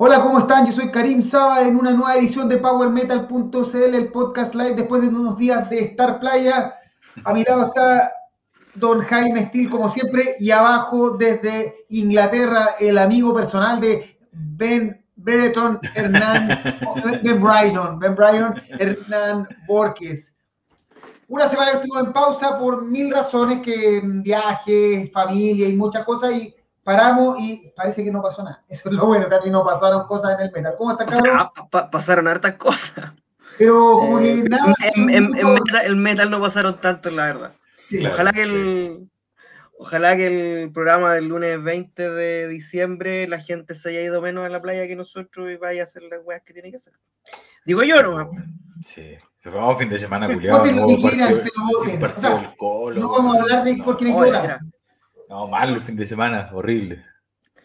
Hola, ¿cómo están? Yo soy Karim Saba en una nueva edición de PowerMetal.cl, el podcast live después de unos días de estar playa. A mi lado está don Jaime Steele, como siempre, y abajo desde Inglaterra, el amigo personal de Ben Brereton Hernán, Ben Brighton, Ben Brighton Hernán Borges. Una semana estuvo en pausa por mil razones, que viajes, familia y muchas cosas, y paramos y parece que no pasó nada. Eso es lo bueno, casi no pasaron cosas en el metal. ¿Cómo está, cabrón? pasaron hartas cosas. Pero como que eh, nada. En, metal, el metal no pasaron tanto, la verdad. ojalá que el. Ojalá que el programa del lunes 20 de diciembre la gente se haya ido menos a la playa que nosotros y vaya a hacer las weas que tiene que hacer. Digo yo no. Sí. Se fue un fin de semana culiado. No, no vamos a hablar de por qué hay que no, malo el fin de semana, horrible.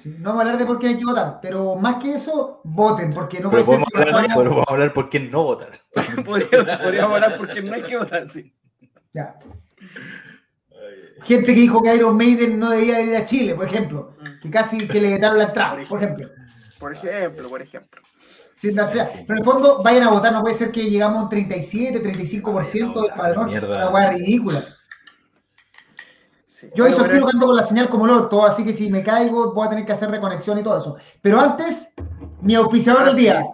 no vamos a hablar de por qué hay que votar, pero más que eso, voten, porque no pero puede ser hablar, Pero vamos a hablar por qué no votar. podríamos, hablar por qué no hay que votar, sí. Ya. Gente que dijo que Iron Maiden no debía ir a Chile, por ejemplo. Mm. Que casi que le quitaron la entrada, por ejemplo. Por ejemplo, por ejemplo. pero en el fondo, vayan a votar, no puede ser que llegamos a un 37, 35% del padrón. Una hueá ridícula. Yo estoy jugando con la señal como loco, así que si me caigo voy a tener que hacer reconexión y todo eso. Pero antes, mi auspiciador del día.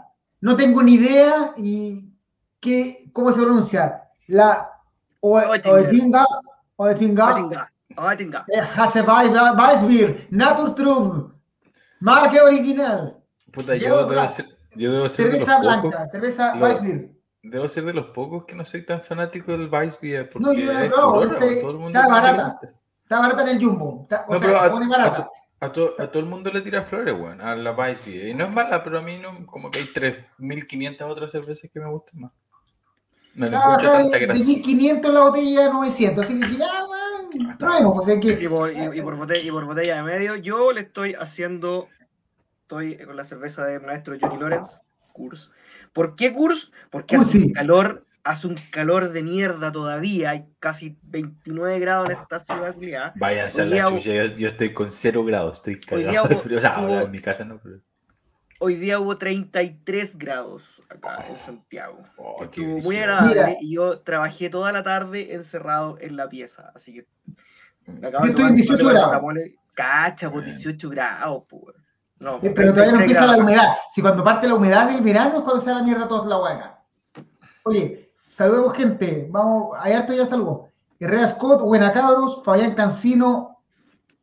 No tengo ni idea y qué, cómo se pronuncia. La Oetinga, Oetinga, Oetinga, Hase Weissbier, Naturtrum, marca original. Puta, yo debo ser, yo debo ser cerveza blanca, cerveza Weissbier. Debo ser de los pocos que no soy tan fanático del Weissbier. No, yo no, no, este, está barata. Está barata en el Jumbo. o sea, a, pone barata. A, todo el mundo le tira flores, weón, a la Vice Y no es mala, pero a mí no, como que hay 3.500 otras cervezas que me gustan más. No le escucho tanta gracia. De 1.500 la botella 900, así que ya, weón, traemos. O sea, que... y, por, y, por botella, y por botella de medio, yo le estoy haciendo, estoy con la cerveza de maestro Johnny Lawrence, Kurs. ¿Por qué Kurs? Porque hace un calor hace un calor de mierda todavía, hay casi 29 grados en esta ciudad culiada. Vaya a ser la chucha, yo, estoy con 0 grados, estoy cagado de frío. O sea, ahora en mi casa no, pero... Hoy día hubo 33 grados acá en Santiago. Oh, Estuvo muy agradable y yo trabajé toda la tarde encerrado en la pieza, así que... Me acabo yo estoy en 18 grados. Cacha, por 18 grados, pues. No, eh, pero todavía no empieza la humedad. Si cuando parte la humedad del verano es cuando se da la mierda toda la hueca. Oye, Saludemos gente. Vamos, hay harto ya salvo. Herrera Scott, Buena Cabros, Fabián Cancino,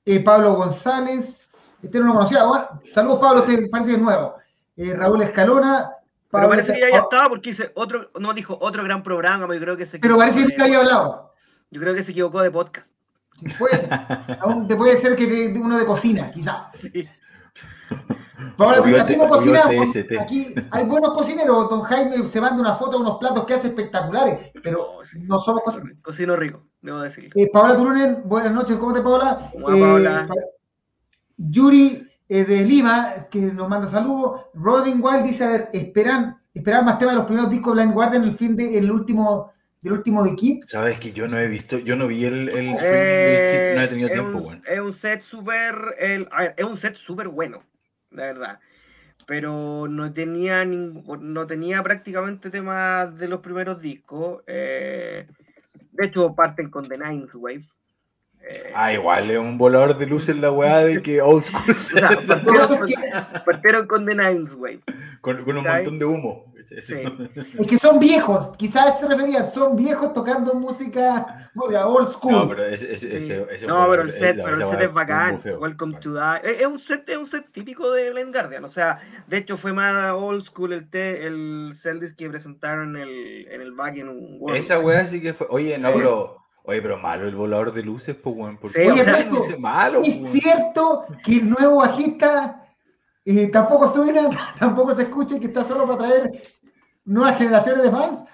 eh, Pablo González. Este no lo conocía. saludos, Pablo, te parece que es nuevo. Eh, Raúl Escalona. pero parece que ya, estaba porque dice otro, no dijo otro gran programa, pero creo que se Pero parece que había hablado. Yo creo que se equivocó de podcast. Puede ser. Aún te puede ser que uno de cocina, quizás. Sí. Aquí, no aquí hay buenos cocineros. Don Jaime se manda una foto de unos platos que hace espectaculares, pero no somos cocineros. Cocino rico, debo decirlo. Eh, Paola Turunen, buenas noches, ¿cómo te Paola? Paola? Eh, Yuri eh, de Lima, que nos manda saludos. Rodin Wild dice, a ver, esperan, esperan más temas de los primeros discos de Blind Guardian en el fin de, el último del último de Kit. Sabes que yo no he visto, yo no vi el, el streaming del Kit, no he tenido tiempo, bueno. Es un set súper, es un set súper bueno la verdad. Pero no tenía no tenía prácticamente temas de los primeros discos. Eh, de hecho, parten con The Ninth Wave. Eh, ah, igual es un volador de luces la weá de que old school. partieron, con The Ninth Wave. Con, con un montón de humo. Es que son viejos, quizás se referían, son viejos tocando música old school. No, pero ese, ese, no, pero el set, pero el set es bacán. Welcome to the... Es un set, es un set típico de Blind Guardian. O sea, de hecho fue más old school el, te, el Celdis que presentaron en el, en el back en un World. Esa wea sí que fue. Oye, no, pero. Oye, pero malo el volador de luces, pues, weón. Sí, Oye, pero, malo, es cierto que el nuevo bajista eh, tampoco suena, tampoco se escucha que está solo para traer nuevas generaciones de fans.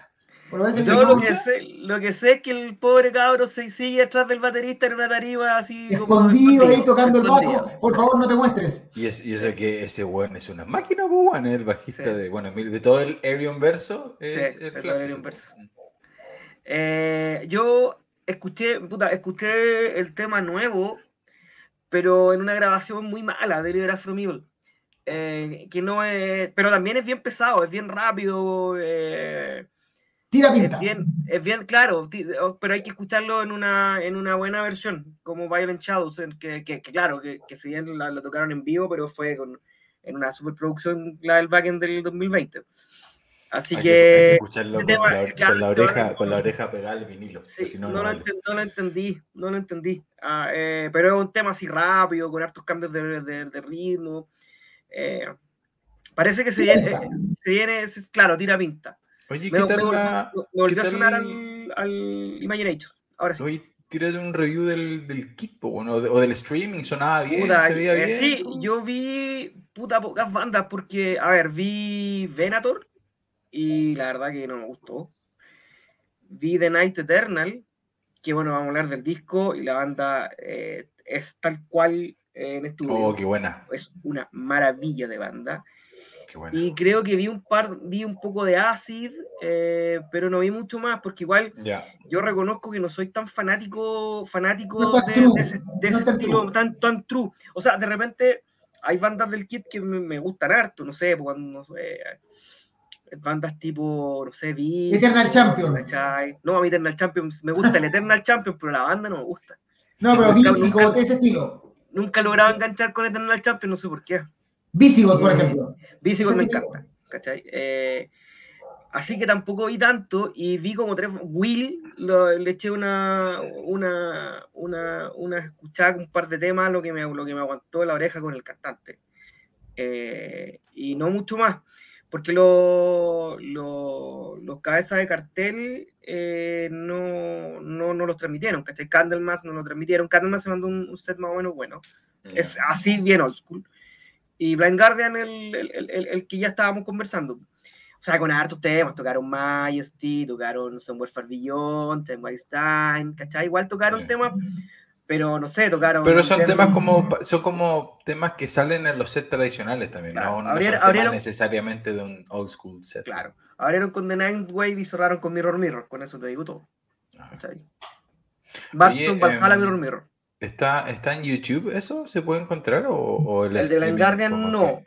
Yo lo que, sé, lo que sé es que el pobre cabro se sigue atrás del baterista en una tarima así escondido ahí tocando el bajo. Por favor, no te muestres. Y, es, y eso que ese weón es una máquina, pues, el bajista de, bueno, de todo el Arion verso. Es, el verso. Eh, yo escuché, puta, escuché el tema nuevo, pero en una grabación muy mala de Libras from Evil. Eh, que no es, pero también es bien pesado, es bien rápido. Eh, Tira pinta. Es bien, es bien claro, oh, pero hay que escucharlo en una, en una buena versión, como Violent Shadows, que, que, claro, que, que si bien la, tocaron en vivo, pero fue con, en una superproducción, la del backend del 2020. Así que. escucharlo con, la, oreja, con la oreja pegada al vinilo. Sí, no, lo entendí, no lo entendí. Ah, eh, pero es un tema así rápido, con hartos cambios de, de ritmo. Eh, parece que se viene, eh, se viene, claro, tira pinta. Oye, ¿qué tal la, me volvió a sonar al, al Imaginator. Ahora sí. Oye, tírate un review del, del kit, bueno, o, del streaming, sonaba bien, se veía eh, bien. Sí, yo vi puta pocas bandas porque, a ver, vi Venator y la verdad que no me gustó. Vi The Night Eternal, que bueno, vamos a hablar del disco y la banda es tal cual en estudio. Oh, qué buena. Es una maravilla de banda. Qué buena. Y creo que vi un par, vi un poco de Acid, eh, pero no vi mucho más, porque igual yo reconozco que no soy tan fanático, fanático de, ese, estilo tan, tan true. O sea, de repente hay bandas del kit que me, gustan harto, no sé, cuando bandas tipo, no sé, vi Eternal Champion. No, a mí Eternal Champion me gusta el Eternal Champion, pero la banda no me gusta. No, pero Visigoth, ese estilo. Nunca lograba enganchar con Eternal Champion, no sé por qué. Visigoth, por ejemplo. Visigoth me encanta, ¿cachai? Eh, así que tampoco vi tanto y vi como tres. Will, le eché una, una, una, una escuchada un par de temas, lo que me, lo que me aguantó la oreja con el cantante. Eh, y no mucho más porque los cabezas de cartel eh, no, no, no, los transmitieron, ¿cachai? Candlemas no lo transmitieron, Candlemas se mandó un, set más o menos bueno, es así bien old school. Y Blind Guardian, el, el, el, el, que ya estábamos conversando, o sea, con hartos temas, tocaron Majesty, tocaron Somewhere Far Beyond, Ten Time, ¿cachai? Igual tocaron temas pero no sé, tocaron. Pero son temas como son como temas que salen en los sets tradicionales también, no, no son temas necesariamente de un old school set. Claro, abrieron con The Nine Wave y cerraron con Mirror Mirror, con eso te digo todo. Ah. Batson, Valhalla, em, Mirror Mirror. ¿Está, ¿Está en YouTube eso? ¿Se puede encontrar? ¿O, el, el de Blind Guardian no.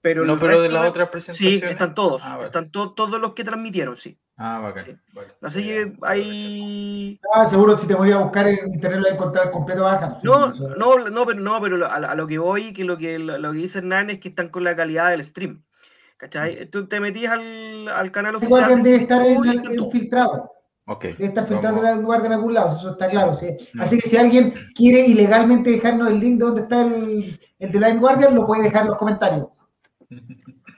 Pero no, pero de la otra presentación. Sí, están todos. Ah, están todos los que transmitieron, sí. Ah, bacán. Así que hay. Ah, seguro si te voy a buscar en internet encontrar completo baja. No, no, no, pero no, pero a, lo que voy, que lo que lo, que dice Hernán es que están con la calidad del stream. ¿Cachai? Tú te metías al, al canal oficial. Guardian debe estar en, filtrado. Okay. Debe estar filtrado en Guardian en algún lado, eso está claro. ¿sí? Así que si alguien quiere ilegalmente dejarnos el link de donde está el, el de Line Guardian, lo puede dejar en los comentarios.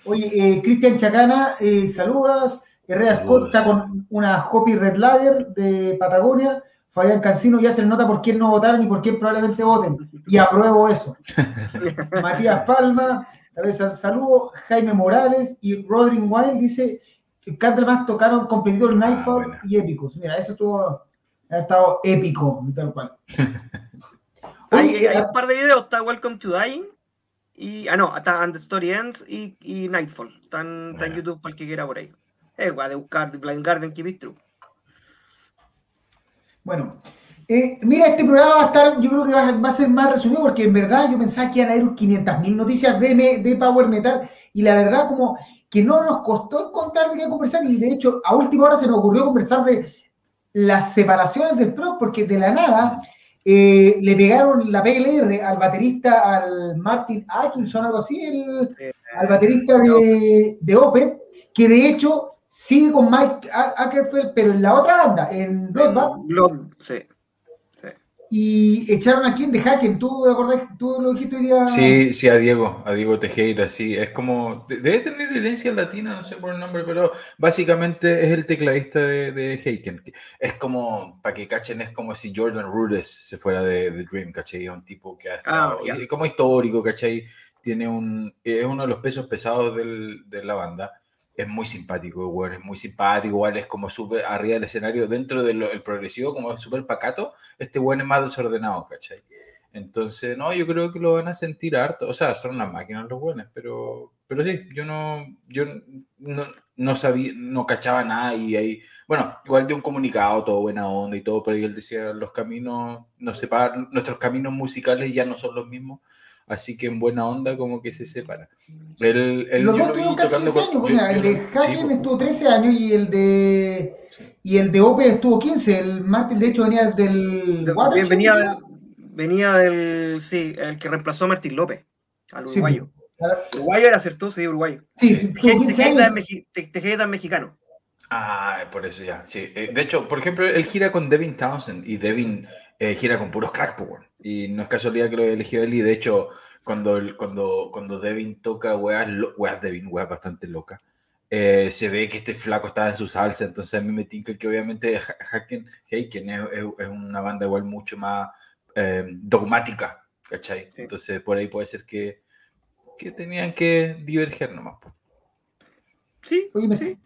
Oye, eh, Cristian Chacana, eh, saludas. Herrera Scott está con una Hopi Red Lager de Patagonia. Fabián Cancino ya se le nota por quién no votaron y por quién probablemente voten. Y apruebo eso. Matías Palma, a ver, saludo. Jaime Morales y Rodrin Wild dice que más tocaron competidor Nightfall ah, y épicos. Mira, eso estuvo, ha estado épico, tal cual. hay, hay, un par de videos, está Welcome to Dying y, ah, no, está And the Story Ends y, y Nightfall. Están, en YouTube para el que quiera por ahí. Es de buscar Blind Garden que True. Bueno, eh, mira, este programa va a estar, yo creo que va, a ser más resumido porque en verdad yo pensaba que iban a ir 500.000 noticias de, de Power Metal y la verdad como que no nos costó encontrar de qué conversar y de hecho a última hora se nos ocurrió conversar de las separaciones del pro porque de la nada eh, le pegaron la PLR al baterista, al Martin Atkinson, algo así, el, al baterista de, de Open, que de hecho sigue con Mike Ackerfeld, pero en la otra banda, en Bloodbath. Blood, sí y echaron a quien de Hacken. ¿Tú acordás? ¿Tú lo dijiste hoy día? Sí, sí, a Diego, a Diego Tejera, sí. Es como, debe tener herencia latina, no sé por el nombre, pero básicamente es el tecladista de, de Es como, para que cachen, es como si Jordan Rudess se fuera de, de Dream, ¿cachai? Es un tipo que ha ah, estado, como histórico, ¿cachai? Tiene un, es uno de los pesos pesados del, de la banda es muy simpático, igual, es muy simpático, igual es como súper arriba del escenario, dentro del progresivo, como súper pacato, este buen es más desordenado, ¿cachai? Entonces, no, yo creo que lo van a sentir harto, o sea, son unas máquinas los buenos, pero, pero sí, yo no, yo no, no sabía, no cachaba nada y ahí, bueno, igual de un comunicado, todo buena onda y todo, pero él decía, los caminos nos separan, nuestros caminos musicales ya no son los mismos, así que en buena onda como que se separa. El, el, Los dos tuvieron casi 15 años, pues, el de Haken estuvo 13 años y el de y el de Ope estuvo 15, el Martin de hecho venía del de, venía, del, venía del sí, el que reemplazó a Martín López, al pues. uruguayo. Uruguayo era cierto, sí, uruguayo. Sí, Tejeda es mexicano. Ah, por eso ya, sí. Eh, de hecho, por ejemplo, él gira con Devin Townsend y Devin eh, gira con puros crack, Y no es casualidad que lo eligió él y de hecho, cuando, cuando, cuando Devin toca weas, weas Devin, weas bastante loca, eh, se ve que este flaco estaba en su salsa, entonces a mí me tinca que obviamente Haken, Haken es, es, una banda igual mucho más dogmática, ¿cachai? Entonces por ahí puede ser que, que tenían que diverger nomás. Sí, sí.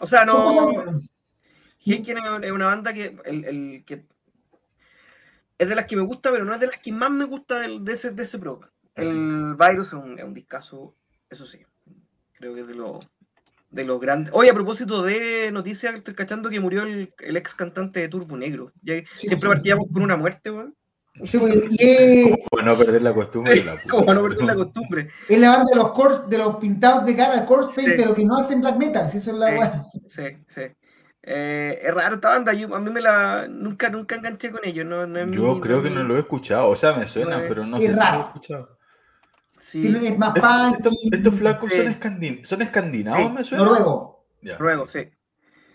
O sea, no. Heiken es una banda que, el, el, que es de las que me gusta, pero no es de las que más me gusta de, ese, de ese pro. El Virus es un, es un discazo, eso sí. Creo que es de los de los grandes. Oye, a propósito de noticias, estoy cachando que murió el, el ex cantante de Turbo Negro. siempre partíamos con una muerte, weón. Sí, y Como no perder la costumbre. Sí, como no perder la costumbre. Es la banda de los core, de los pintados de cara, corse, sí. pero que no hacen black metal, si eso es la sí, Sí, sí. Eh, es raro esta banda, yo, a mí me la nunca, nunca enganché con ellos. No, no yo creo que no lo he escuchado, o sea, me suena, pero no sé si lo he escuchado. Sí. Es más estos, estos, flacos son, escandin son escandinavos, me suena. Noruego. Noruego, sí.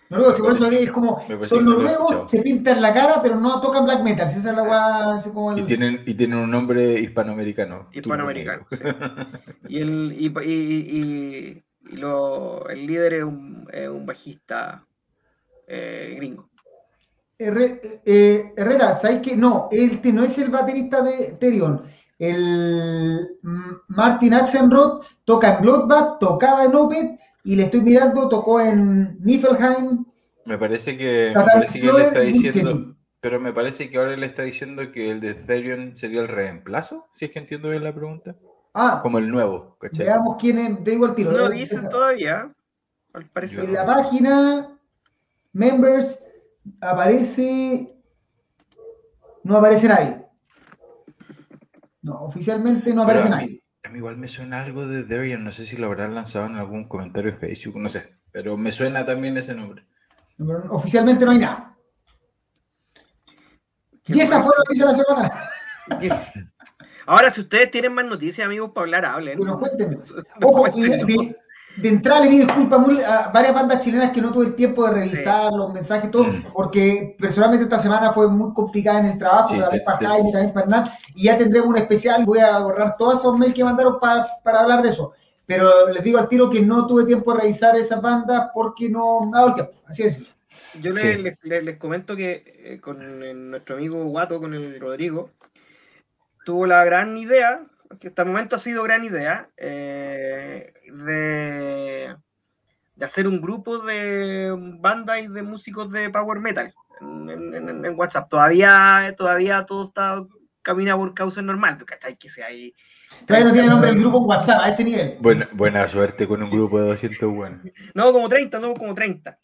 Noruegos, por eso es como, son noruegos, se pintan la cara, pero no tocan black metal. Esa es la guay, como y, tienen, y tienen un nombre hispanoamericano. Hispanoamericano, sí. y el, y, y, y lo, el líder es un, es un bajista eh, gringo. eh, Herrera, ¿sabes qué? No, este no es el baterista de Terion. El Martin Axenroth toca en Bloodbath, tocaba en Opet y le estoy mirando, tocó en Niflheim. Me parece que, me parece que él está diciendo, pero me parece que ahora él está diciendo que el de Therion sería el reemplazo, si es que entiendo bien la pregunta. Ah, como el nuevo, Veamos quién es, de igual tiro. No dicen todavía, al parecer. En la página, members, aparece, no aparece nadie. No, oficialmente no aparece nadie igual me suena algo de Darian, no sé si lo habrán lanzado en algún comentario de Facebook, no sé, pero me suena también ese nombre. oficialmente no hay nada. y esa fue la noticia de la semana. Ahora, si ustedes tienen más noticias, amigos, para hablar, hablen. Bueno, cuéntenme. Ojo, de entrada le pido disculpas a varias bandas chilenas que no tuve el tiempo de revisar los mensajes y todo, mm. porque personalmente esta semana fue muy complicada en el trabajo, también para Jaime, también para Hernán, y ya tendremos un especial, voy a borrar todos esos mails que mandaron para, para hablar de eso. Pero les digo al tiro que no tuve tiempo de revisar esas bandas porque no me ha dado el tiempo, así es. Yo les, les, comento que eh, con nuestro amigo Guato, con el Rodrigo, tuvo la gran idea que hasta el momento ha sido gran idea, eh, de, de, hacer un grupo de bandas y de músicos de power metal en, WhatsApp. Todavía, todavía todo está camina por causa normal, ¿cachai? Que sea ahí. Todavía no tiene nombre el grupo en WhatsApp a ese nivel. Buena, buena suerte con un grupo de 200 buenos. No, como 30, no, como 30.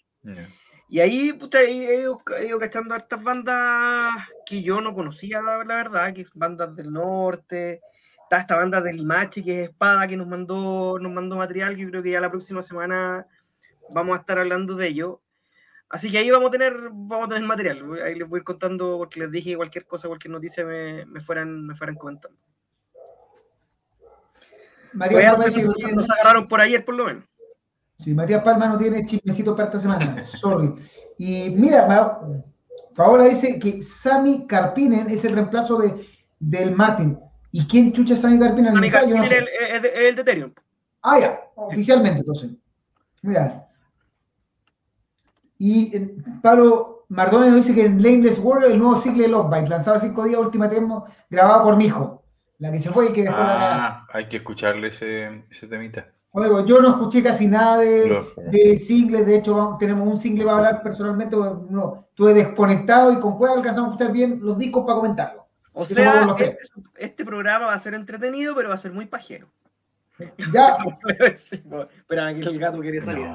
Y ahí, puta, he ido, cachando hartas bandas que yo no conocía, la, la, verdad, que son bandas del norte, está esta banda de Limache, que es Espada, que nos mandó, nos mandó material, que yo creo que ya la próxima semana vamos a estar hablando de ello. Así que ahí vamos a tener, vamos a tener material. Ahí les voy a ir contando porque les dije cualquier cosa, cualquier noticia me, me fueran, me fueran comentando. Matías Palma nos, agarraron por ayer, por lo menos. Sí, Matías Palma no tiene chismecito para esta semana. Sorry. Y mira, Paola dice que Sami Carpinen es el reemplazo de, del Martin. ¿Y quién chucha es Sammy Carpina? Sammy Carpina es, el, el, de Ethereum. Ah, ya, oficialmente entonces. Mira. Y eh, Pablo Mardone nos dice que en Nameless World el nuevo ciclo de Lockbite, lanzado cinco días, última tema, grabado por mi hijo. La que se fue y que dejó ah, Hay que escucharle ese, ese temita. Oigo, yo no escuché casi nada de, de singles, de hecho tenemos un single para hablar personalmente, no, estuve desconectado y con cuál alcanzamos a escuchar bien los discos para comentarlo. O sea, este, este, programa va a ser entretenido, pero va a ser muy pajero. Ya. pero aquí el gato quiere salir.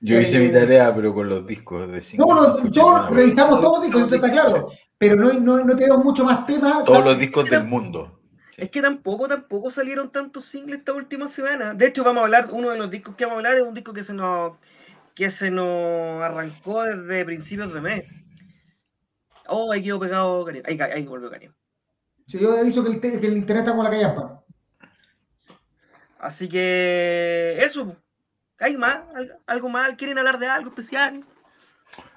Yo hice mi tarea, pero con los discos de cinco. No, no, yo revisamos todos los discos, eso está claro. Pero no, no, no tenemos mucho más temas. Todos los discos del mundo. Es que tampoco, tampoco salieron tantos singles esta última semana. De hecho, vamos a hablar, uno de los discos que vamos a hablar es un disco que se nos, que se nos arrancó desde principios de mes. Oh, ahí quedó pegado Karim. Ahí, ahí volvió Karim. Sí, yo aviso que el, que el internet está como la callampa. Así que eso. ¿Hay más? ¿Algo más? ¿Quieren hablar de algo especial?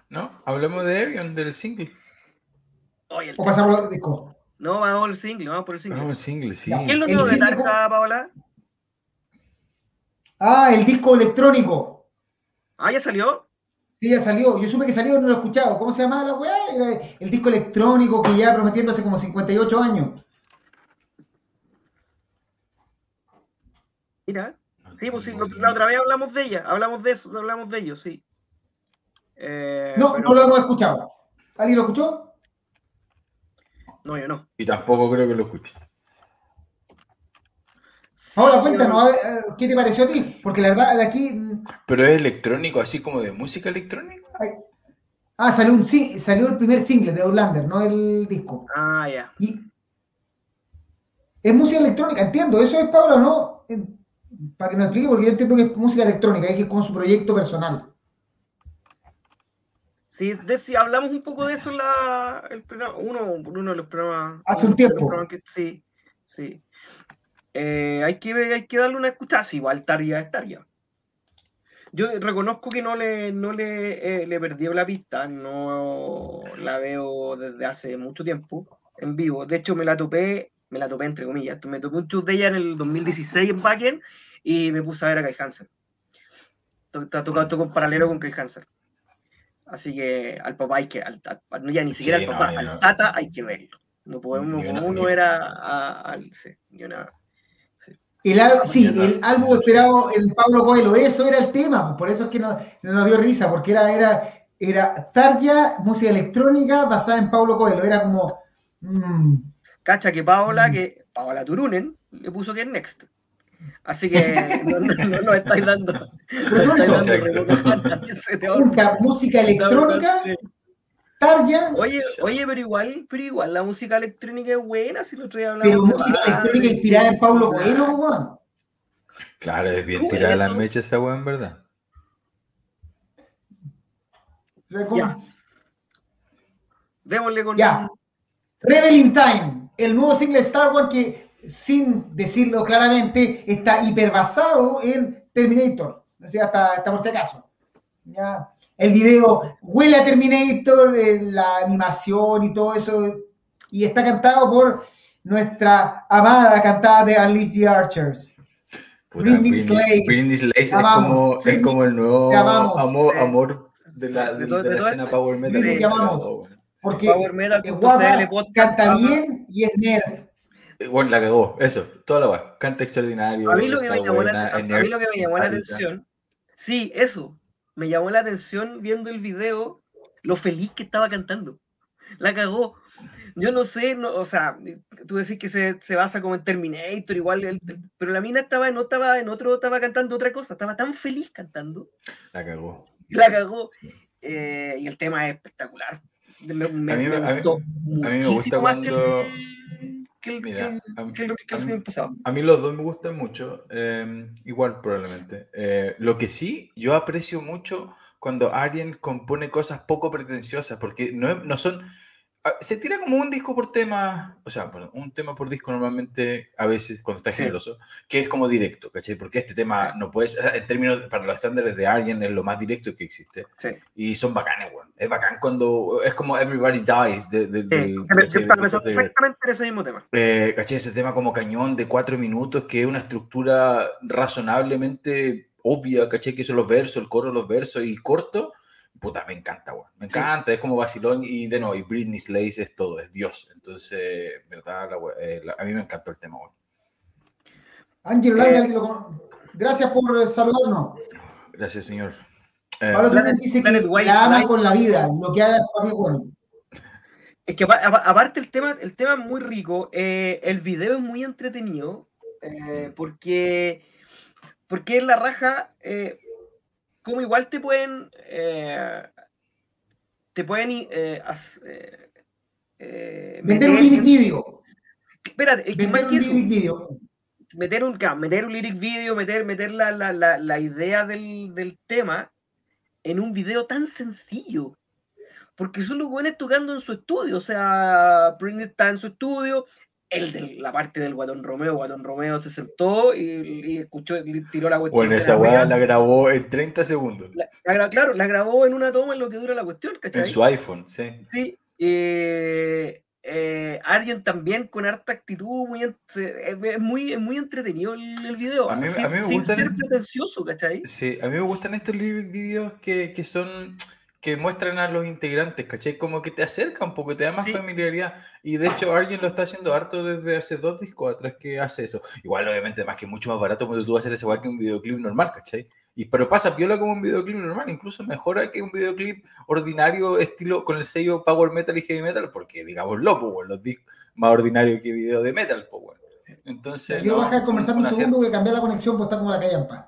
No, hablemos de Evian, del single. o pasamos al disco. No, vamos por el single, vamos por el single. Vamos el single, sí. ¿Quién lo nuevo de Tarja, Paola? Ah, el disco electrónico. Ah, ¿ya salió? Sí, ya salió. Yo supe que salió, no lo he escuchado. ¿Cómo se llama la weá? Era el disco electrónico que ya prometiendo hace como 58 años. Mira. Sí, pues sí, la otra vez hablamos de ella, hablamos de eso, hablamos de ellos, sí. Eh, no, no lo hemos escuchado. ¿Alguien lo escuchó? No, yo no. Y tampoco creo que lo escuche. Ahora cuéntanos, ¿qué te pareció a ti? Porque la verdad, de aquí. Mm, Pero es electrónico, así como de música electrónica. Ah, salió, un, salió el primer single de Outlander, no el disco. Ah, ya. Y es música electrónica, entiendo, eso es Pablo, ¿no? Para que nos explique, porque yo entiendo que es música electrónica, que es como su proyecto personal. Sí, de, hablamos un poco de eso en la, el uno, uno de los programas. Hace un tiempo. sí, sí. Eh, hay, que, hay que darle una escucha, sí, igual Taria es Taria. Yo reconozco que no le, no le, eh, le perdí la pista, no la veo desde hace mucho tiempo en vivo. De hecho, me la topé, me la topé entre comillas. Me topé un chut de ella en el 2016 en Backen y me puse a ver a Kai Hansen. Está tocado todo con paralelo con Kai Hansen. Así que al papá hay que, al, ya ni siquiera al papá, al tata hay que verlo. No podemos, como uno era al sí, El, sí, el álbum esperado en Pablo Coelho, eso era el tema, por eso es que no, nos dio risa, porque era, era, era Tarja, música electrónica basada en Pablo Coelho, era como... Mmm, Cacha que Paola, mm. que Paola Turunen, le puso que es Next. Así que no, nos estáis dando. música electrónica. Tarja. Oye, oye, pero igual, pero igual la música electrónica es buena, si lo estoy hablando. Pero música electrónica inspirada en Paulo Coelho, weón. Claro, es bien tirada la mecha esa weón, ¿verdad? Ya. Démosle con. Ya. Reveling Time, el nuevo single Star Wars que sin decirlo claramente, está hiperbasado en Terminator. Decía, hasta, por si acaso. ¿Ya? El video huele a Terminator, eh, la animación y todo eso. Y está cantado por nuestra amada cantada de Alicia Archers. Britney Slays. es, como, es como el nuevo amor, amor de la, de, de, la escena Power Metal. Porque Power Metal es guapa, canta bien y es nerd. Bueno, la cagó, eso, toda la weá. Canta extraordinario. A mí lo que me llamó la atención, sí, eso, me llamó la atención viendo el video lo feliz que estaba cantando. La cagó. Yo no sé, no, o sea, tú decís que se, se basa como en Terminator, igual, pero la mina estaba en, estaba en otro, estaba cantando otra cosa, estaba tan feliz cantando. La cagó. La cagó. Eh, y el tema es espectacular. Me, a, mí, me, gustó a mí me gusta cuando a, mí los dos me gustan mucho, em, igual probablemente. Eh, lo que sí, yo aprecio mucho cuando alguien compone cosas poco pretenciosas, porque no, no son, se tira como un disco por tema, o sea, un tema por disco normalmente, a veces, cuando está generoso, que es como directo, ¿cachai? Porque este tema no puedes, en términos, para los estándares de alguien, es lo más directo que existe. Y son bacanes, weón. Es bacán cuando, es como Everybody Dies. De, exactamente ese mismo tema. Eh, ¿cachai? Ese tema como cañón de cuatro minutos, que es una estructura razonablemente obvia, ¿cachai? Que son los versos, el coro, los versos, y corto puta, me encanta, weón. Me encanta, es como vacilón y de nuevo, y Britney Slays es todo, es Dios. Entonces, verdad, eh, a mí me encantó el tema, weón. Ángel, eh, gracias por saludarnos. Gracias, señor. Eh, dice que la ama con la vida, lo que haga para mí, bueno. Es que aparte el tema, el tema es muy rico, el video es muy entretenido, porque, porque es la raja, como igual te pueden eh, te pueden eh, eh, meter un vídeo. Espérate, es que más que eso, meter un, meter un lyric video, meter, meter la, la, la, la idea del, del, tema en un video tan sencillo. Porque son los buenos tocando en su estudio. O sea, Prince está en su estudio, el de la parte del Guatón Romeo, Guatón Romeo se sentó y, y escuchó, y tiró la cuestión. Bueno, esa weá la grabó en 30 segundos. La, claro, la grabó en una toma en lo que dura la cuestión, ¿cachai? En su iPhone, sí. Sí. Eh, eh, Arjen también con harta actitud, muy, es muy, muy entretenido el, video. A mí, a mí me gusta. ser pretencioso, ¿cachai? Sí, a mí me gustan estos videos que, que son que muestran a los integrantes, ¿cachai? Como que te acerca un poco, te da más familiaridad. Y de hecho, alguien lo está haciendo harto desde hace dos discos atrás que hace eso. Igual, obviamente, más que mucho más barato cuando tú vas a hacer ese igual que un videoclip normal, ¿cachai? Y, pero pasa piola como un videoclip normal, incluso mejora que un videoclip ordinario, estilo con el sello Power Metal y Heavy Metal, porque digámoslo, pues, los discos más ordinarios que video de metal, pues, bueno. Entonces. Quiero bajar conversando un segundo, voy a cambiar la conexión, pues está como la calle en paz.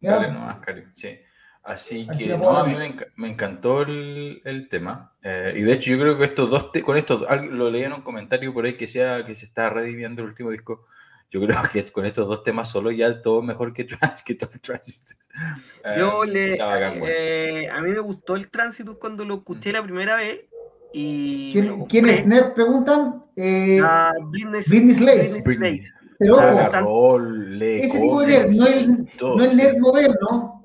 Dale nomás, Karim, sí. Así que no, a mí me, encantó el, el tema. Eh, y de hecho, yo creo que estos dos, con esto, lo leí en un comentario por ahí que, sea, que se está redimiendo el último disco. Yo creo que con estos dos temas solo ya todo mejor que, trans, que todo Transitus. Yo eh, le. Eh, a mí me gustó el Transitus cuando lo escuché mm. la primera vez. Y ¿Quién, es Nerd? Preguntan. Eh, Britney, Britney Pero ojo, ese tipo de Nerd, no el, no el Nerd moderno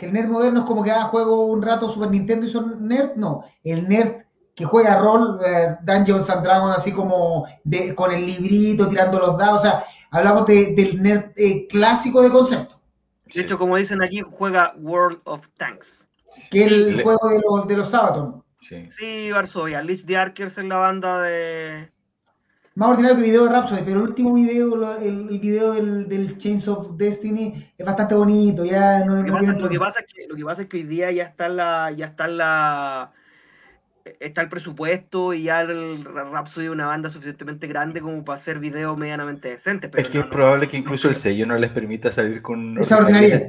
que el nerd moderno es como que ah, juego un rato Super Nintendo y son nerd, no, el nerd que juega rol, eh, Dungeons and Dragons, así como con el librito, tirando los dados, o sea, hablamos del nerd eh, clásico de concepto. De hecho, como dicen aquí, juega World of Tanks. Que es el juego de los, de los Sabaton. Sí, sí Varsovia, Lich the Arkers en la banda de, más ordinario que el video de Rhapsody, pero el último video, el, el video del, del, Chains of Destiny es bastante bonito. Ya no, lo, que pasa, lo, que pasa, es que, lo que pasa es que hoy día ya está la, ya está la, está el presupuesto y ya el Rhapsody es una banda suficientemente grande como para hacer videos medianamente decentes. es que es probable que incluso el sello no les permita salir con esa ordinaria.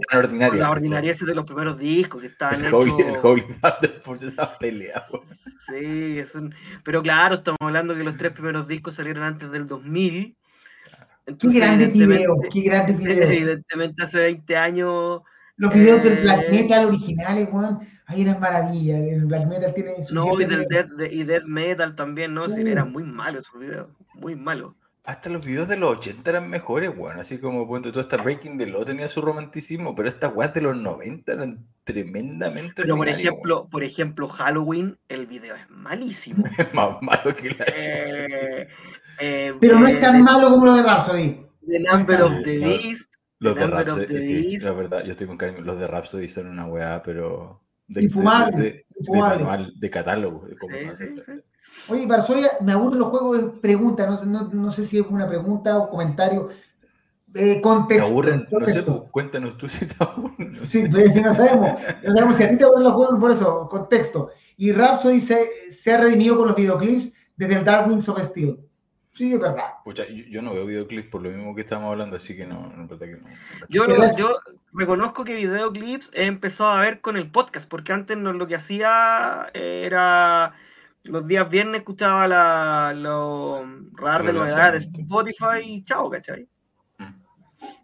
La ordinaria de los primeros discos que estaban el Holy, el Holy por esa pelea. Sí, es un... pero claro, estamos hablando que los tres primeros discos salieron antes del 2000. qué grande video, qué grande video. Evidentemente hace 20 años... Los videos del Black eh, Metal originales, Juan hay una maravilla. El black metal tiene. No, y del death, y death metal también, ¿no? Sí, eran muy malos esos videos. Muy malos. Hasta los videos de los 80 eran mejores, bueno, así como cuando todo esta Breaking the Law tenía su romanticismo, pero estas weas de los 90 eran tremendamente Pero por ejemplo, por ejemplo, Halloween, el video es malísimo. es más malo que la eh, eh, Pero no es tan eh, malo como lo de Rhapsody. The Number of the Beast. Los de Rhapsody, sí, la verdad, yo estoy con cariño. Los de Rhapsody son una weá, pero de, infumable, de, de, catálogo. Oye, Varsovia, me aburren los juegos de preguntas, no, no, no, sé si es una pregunta o comentario. Eh, contexto. ¿Te aburren? No sé, pues, cuéntanos tú si te aburren. No sí, pues, no sabemos. No sabemos si a ti te aburren los juegos, por eso, contexto. Y Rhapsody se, se ha redimido con los videoclips desde el Dark Wings of Steel. Sí, es verdad. Pucha, yo, no veo videoclips por lo mismo que estamos hablando, así que no, no, que no. Yo, yo reconozco que videoclips he empezado a ver con el podcast, porque antes no, lo que hacía era los días viernes escuchaba la, lo radar de novedades de Spotify y chao, ¿cachai? Mm.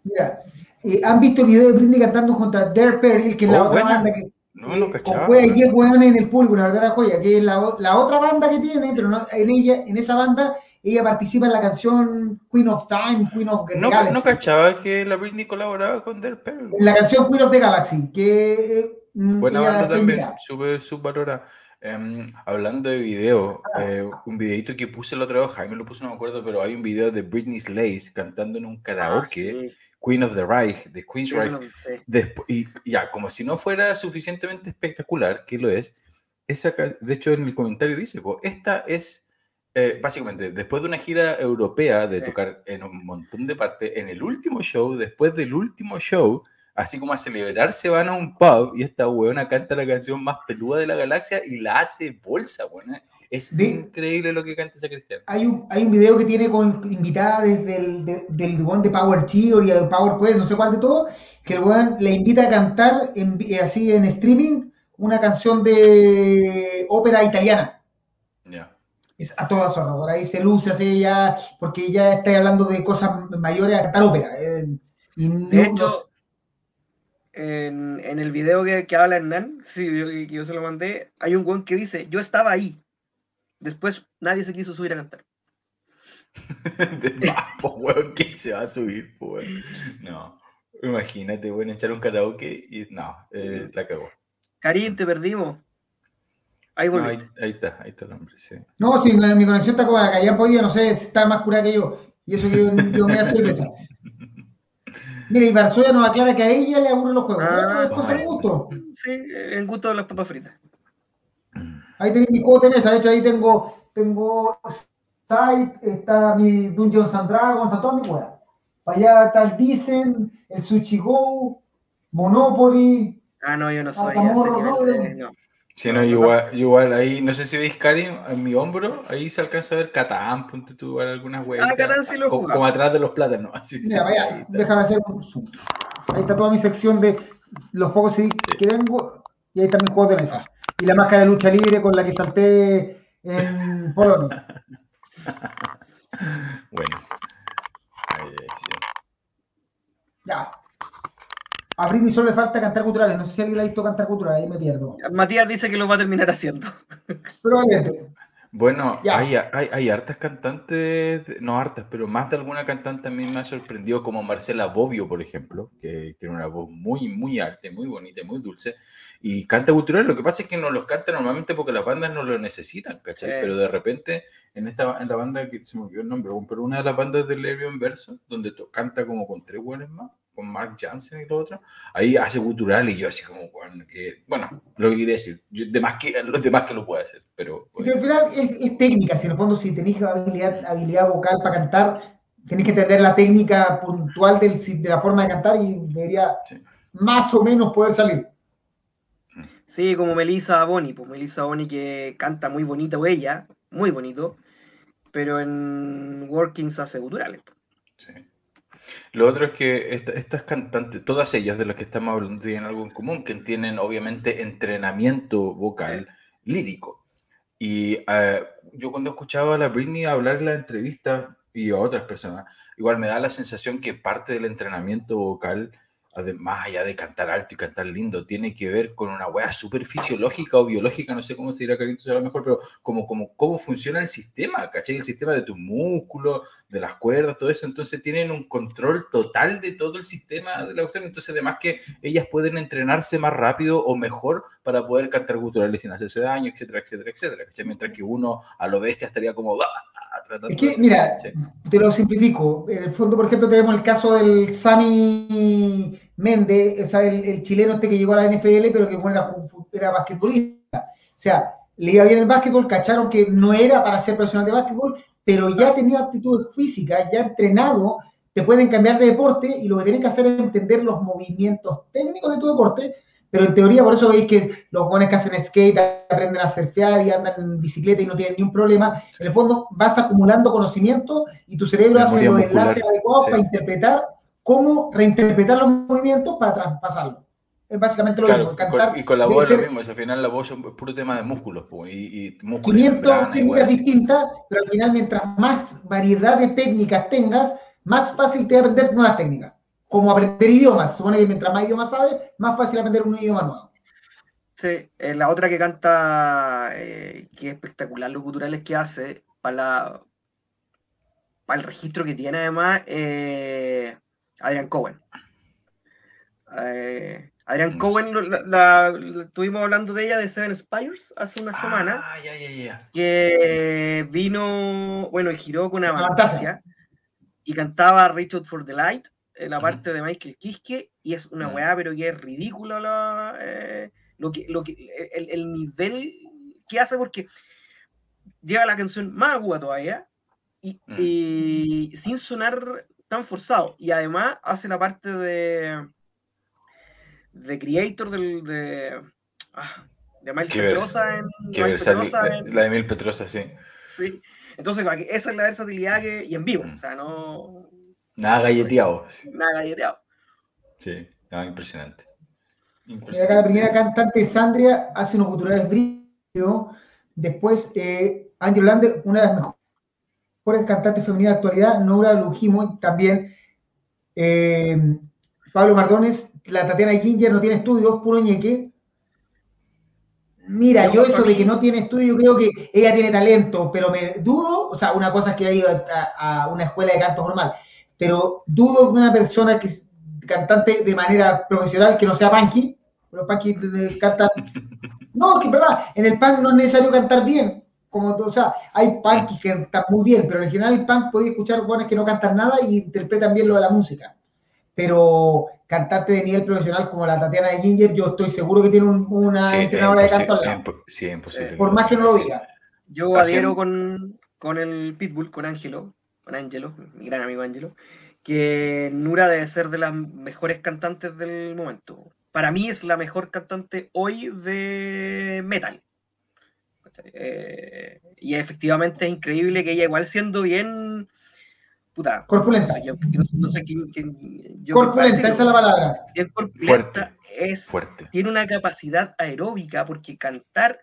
Mira, eh, ¿han visto el video de Britney cantando contra Dare Perry, que es la oh, otra banda que... No, no cachaba. Con 10 en el público, una verdadera joya, que es la, la otra banda que tiene, pero no, en ella, en esa banda ella participa en la canción Queen of Time, Queen of the no, Galaxy. No cachaba que la Britney colaboraba con Del En la canción Queen of the Galaxy, que... Mm, Buena banda también, súper subvalorada. Em, hablando de video, ah. eh, un videito que puse el otro día, Jaime lo puso, no me acuerdo, pero hay un video de Britney Slays cantando en un karaoke, ah, Queen of the Reich, de Queen's Reich. y ya, como si no fuera suficientemente espectacular, que lo es, esa, de hecho en el comentario dice, esta es eh, básicamente, después de una gira europea de tocar en un montón de partes, en el último show, después del último show, así como a celebrarse van a un pub y esta weona canta la canción más peluda de la galaxia y la hace bolsa, buena. Es increíble lo que canta esa cristiana. Hay un, hay un video que tiene con invitada desde el de, del one de Power Theory, de Power Quest, no sé cuál de todo, que el weón le invita a cantar en, así en streaming una canción de ópera italiana. Es a todas horas. Por ahí se luce así ya, porque ya está hablando de cosas mayores a cantar ópera. Eh, de hecho, en, el video que, que habla Hernán, sí, yo, yo se lo mandé, hay un buen que dice, yo estaba ahí. Después nadie se quiso subir a cantar. de más, ¿quién se va a subir, No, imagínate, bueno, echar un karaoke y no, eh, la cagó. Karim, te perdimos. Ahí, ahí, está, ahí está el hombre, sí. No, sí, mi conexión está como la ya podía, no sé, está más curada que yo. Y eso que yo, yo me hace cerveza. Mira, y Barzoya nos aclara que a ella le aburren los juegos. Ah, es cosa de gusto. Sí, en gusto de las papas fritas. Ahí tenéis mi juego de mesa. De hecho, ahí tengo, tengo Site, está mi Dungeons and Dragons, está toda mi. Para allá está el Dicen, el Sushi Go, Monopoly. Ah, no, yo no soy. no. Sí, no, igual, igual ahí, no sé si veis Karim en mi hombro, ahí se alcanza a ver Catán, ponte tú algunas huellas. Ah, Catán sí lo como, como, atrás de los plátanos. Así, Mira, vaya, déjame hacer un zoom. Ahí está toda mi sección de los juegos que tengo y ahí está mi juego de mesa. Y la máscara de lucha libre con la que salté en Polonia. bueno. Ya. A Britney solo le falta cantar culturales. No sé si alguien la ha visto cantar culturales, ahí me pierdo. Matías dice que lo va a terminar haciendo. Probablemente. Bueno, hay, hay, hay, hartas cantantes, no hartas, pero más de alguna cantante a mí me ha sorprendido, como Marcela Bobbio, por ejemplo, que tiene una voz muy, muy alta, muy bonita, muy dulce, y canta cultural. Lo que pasa es que no los canta normalmente porque las bandas no lo necesitan, ¿cachai? Pero de repente, en esta en la banda, que se me olvidó el nombre, pero una de las bandas de Levio en verso, donde canta como con tres buenos más, con Mark Jansen y lo otro, ahí hace cultural y yo así como, bueno, que, bueno lo que quería decir, de más que, los demás que lo puede hacer, pero... al final es, técnica, si en el fondo si tenéis habilidad, habilidad vocal para cantar, tenéis que entender la técnica puntual del, de la forma de cantar y debería más o menos poder salir. Sí, como Melissa Boni, pues Melissa Boni que canta muy bonita o ella, muy bonito, pero en Workings hace culturales. Sí. Lo otro es que estas cantantes, todas ellas de las que estamos hablando, tienen algo en común, que tienen obviamente entrenamiento vocal lírico. Y eh, yo cuando escuchaba a la Britney hablar en la entrevista y a otras personas, igual me da la sensación que parte del entrenamiento vocal más allá de cantar alto y cantar lindo, tiene que ver con una wea súper fisiológica o biológica, no sé cómo se dirá Carlitos a lo mejor, pero como, como cómo funciona el sistema, ¿cachai? El sistema de tus músculos, de las cuerdas, todo eso, entonces tienen un control total de todo el sistema de la cuestión, entonces además que ellas pueden entrenarse más rápido o mejor para poder cantar guturales sin hacerse daño, etcétera, etcétera, etcétera, ¿cachai? Mientras que uno a lo bestia estaría como... es que, mira, te lo simplifico. En el fondo, por ejemplo, tenemos el caso del Sami Méndez, el, el, chileno este que llegó a la NFL, pero que bueno, era, basquetbolista. O sea, le iba bien el básquetbol, cacharon que no era para ser profesional de básquetbol, pero ya tenía aptitudes físicas, ya entrenado, te pueden cambiar de deporte y lo que tienes que hacer es entender los movimientos técnicos de tu deporte, pero en teoría por eso veis que los jóvenes que hacen skate aprenden a surfear y andan en bicicleta y no tienen ni un problema. En el fondo vas acumulando conocimiento y tu cerebro hace los enlaces adecuados para interpretar cómo reinterpretar los movimientos para traspasarlo. Es básicamente lo mismo. Cantar y con la voz es lo mismo, al final la voz es puro tema de músculos. Y, y músculos 500 técnicas distintas, pero al final mientras más variedad de técnicas tengas, más fácil te va a aprender nuevas técnicas. Como aprender idiomas. Supone que mientras más idiomas sabes, más fácil aprender un idioma nuevo. Sí, eh, la otra que canta, eh, que es espectacular, los culturales que hace, para, la, para el registro que tiene además, eh, Adrian Cohen. Eh, Adrian Cohen, la, estuvimos hablando de ella de Seven Spires hace una semana. Ah, ya, ya, ya. Que vino, bueno, giró con Avantasia y cantaba Richard for the Light, en la parte de Michael Kiske, y es una weá, pero que es ridícula la, eh, lo que, lo que, el, el, nivel que hace, porque lleva la canción más aguda todavía, y, y sin sonar tan forzado. Y además hace la parte de, de creator del, de, ah, de Mil Petrosa en, La de Mil Petrosa, sí. Sí. Entonces, esa es la versatilidad que, y en vivo, mm. o sea, no... Nada galleteado. Nada galleteado. Sí, nada impresionante. impresionante. la primera cantante, Sandria, hace unos culturales brillos. Después, eh, Angel Lande, una de las mejores cantantes femeninas de actualidad, Nora Lujimo también. Eh, Pablo Mardones, la Tatiana Ginger no tiene estudios, puro ñeque. Mira, yo eso de que no tiene estudio, yo creo que ella tiene talento, pero me dudo, o sea, una cosa es que ha ido a, una escuela de canto formal, pero dudo que una persona que es cantante de manera profesional, que no sea punky, los punky cantan... No, que verdad, en el punk no es necesario cantar bien, como, o sea, hay punky que cantan muy bien, pero en general el punk puede escuchar jóvenes que no cantan nada y interpretan bien lo de la música. Pero cantante de nivel profesional como la Tatiana de Ginger, yo estoy seguro que tiene una entrenadora de canto al lado. Sí, es imposible. Por más que no lo diga. Yo adhiero con, con el Pitbull, con Ángelo, con Ángelo, mi gran amigo Ángelo, que Nura debe ser de las mejores cantantes del momento. Para mí es la mejor cantante hoy de metal. Eh, y efectivamente es increíble que ella igual siendo bien corpulenta. corpulenta, esa es la palabra. fuerte, es, fuerte. tiene una capacidad aeróbica porque cantar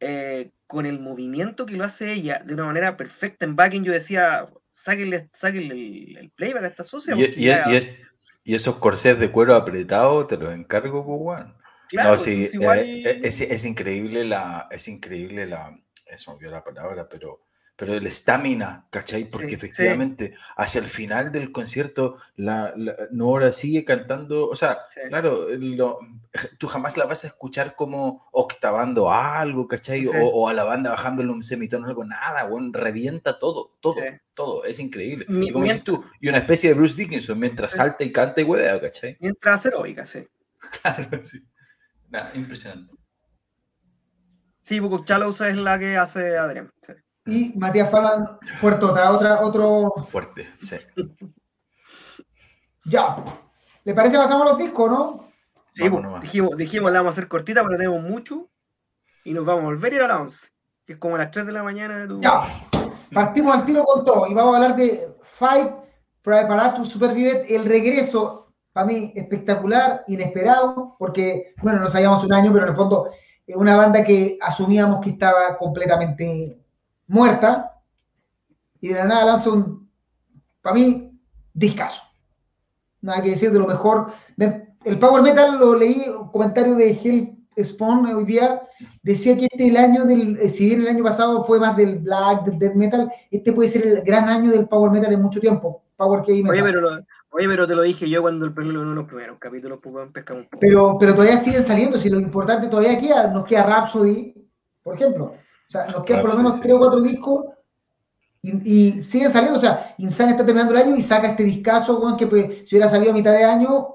eh, con el movimiento que lo hace ella de una manera perfecta en backing, yo decía, sáquenle, sáquenle el, playback a esta sucia. Y, esos corsés de cuero apretado, te los encargo, Juan. Claro, no, sí, eh, eh, es, increíble la, es increíble la, eso me vio la palabra, pero pero el estamina, ¿cachai? Porque efectivamente hacia el final del concierto la, Nora sigue cantando, o sea, claro, tú jamás la vas a escuchar como octavando algo, ¿cachai? O, a la banda bajándole un semitono, algo, nada, bueno, revienta todo, todo, todo, es increíble. y como dices tú, y una especie de Bruce Dickinson mientras salta y canta y huevea, ¿cachai? Mientras heroica, sí. Claro, sí. Nada, impresionante. Sí, porque Chalousa es la que hace Adrián. Sí y Matías Falan, fuertota, otra, otro. Fuerte, sí. Ya. ¿Le parece pasamos los discos, no? Sí, pues, dijimos, dijimos, la vamos a hacer cortita porque tenemos mucho y nos vamos a volver a ir a la 11, que es como a las 3 de la mañana. De tu... Ya. Partimos al tiro con todo y vamos a hablar de Fight Preparatus Supervivet, el regreso, para mí, espectacular, inesperado, porque, bueno, no sabíamos un año, pero en el fondo, una banda que asumíamos que estaba completamente muerta, y de la nada lanza un, para mí, discazo. Nada que decir de lo mejor. El Power Metal lo leí, un comentario de Hell Spawn hoy día, decía que este el año del, eh, si bien el año pasado fue más del Black, del Death Metal, este puede ser el gran año del Power Metal en mucho tiempo. Power Oye, pero, oye, pero te lo dije yo cuando el primero uno de los primeros capítulos pues, pescamos. Pero, pero todavía siguen saliendo, si lo importante todavía queda, nos queda Rhapsody, por ejemplo. O sea, nos quedan por lo menos tres o cuatro discos y, siguen saliendo. O sea, Insane está terminando el año y saca este discazo, que pues, si hubiera salido a mitad de año,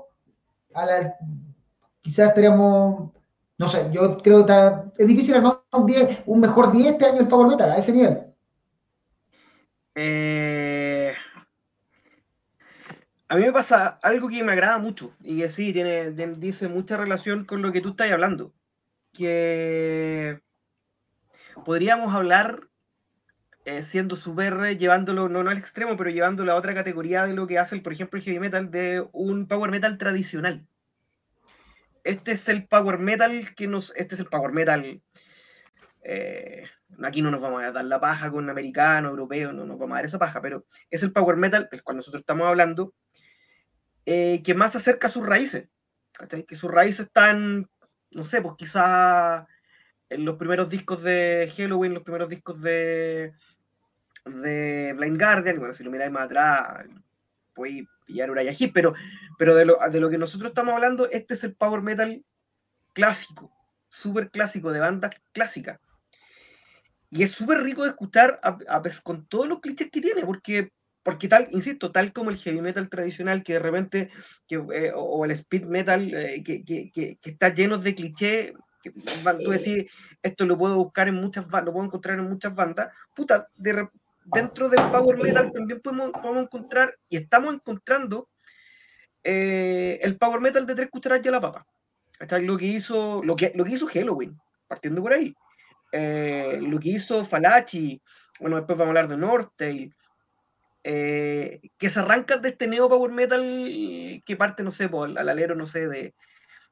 quizás estaríamos. No sé, yo creo que es difícil armar un, un mejor 10 este año el Power Metal, a ese nivel. Eh, a mí me pasa algo que me agrada mucho y que sí, tiene, dice mucha relación con lo que tú estás hablando. Que podríamos hablar eh, siendo super, llevándolo, no, no al extremo, pero llevándolo a otra categoría de lo que hace, el, por ejemplo, el heavy metal, de un power metal tradicional. Este es el power metal que nos, este es el power metal, eh, aquí no nos vamos a dar la paja con americano, europeo, no nos vamos a dar esa paja, pero es el power metal del cual nosotros estamos hablando, eh, que más acerca a sus raíces, que sus raíces están, no sé, pues quizá en los primeros discos de Halloween, los primeros discos de, de Blind Guardian, bueno, si lo miráis más atrás, podéis pillar Uriah pero, pero de, lo, de lo que nosotros estamos hablando, este es el power metal clásico, súper clásico, de bandas clásicas. Y es súper rico de escuchar a, con todos los clichés que tiene, porque, porque tal, insisto, tal como el heavy metal tradicional, que de repente, eh, o el speed metal, eh, que, que, que, está lleno de clichés, que tú decís, esto lo puedo buscar en muchas lo puedo encontrar en muchas bandas, puta, dentro del power metal también podemos, podemos encontrar, y estamos encontrando eh, el power metal de tres cucharadas y la papa. Lo que hizo, lo que, lo que hizo Halloween, partiendo por ahí. Eh, lo que hizo Falachi, bueno, después vamos a hablar de Northtail, eh, que se arrancan de este neo power metal que parte, no sé, por, al alero, no sé, de,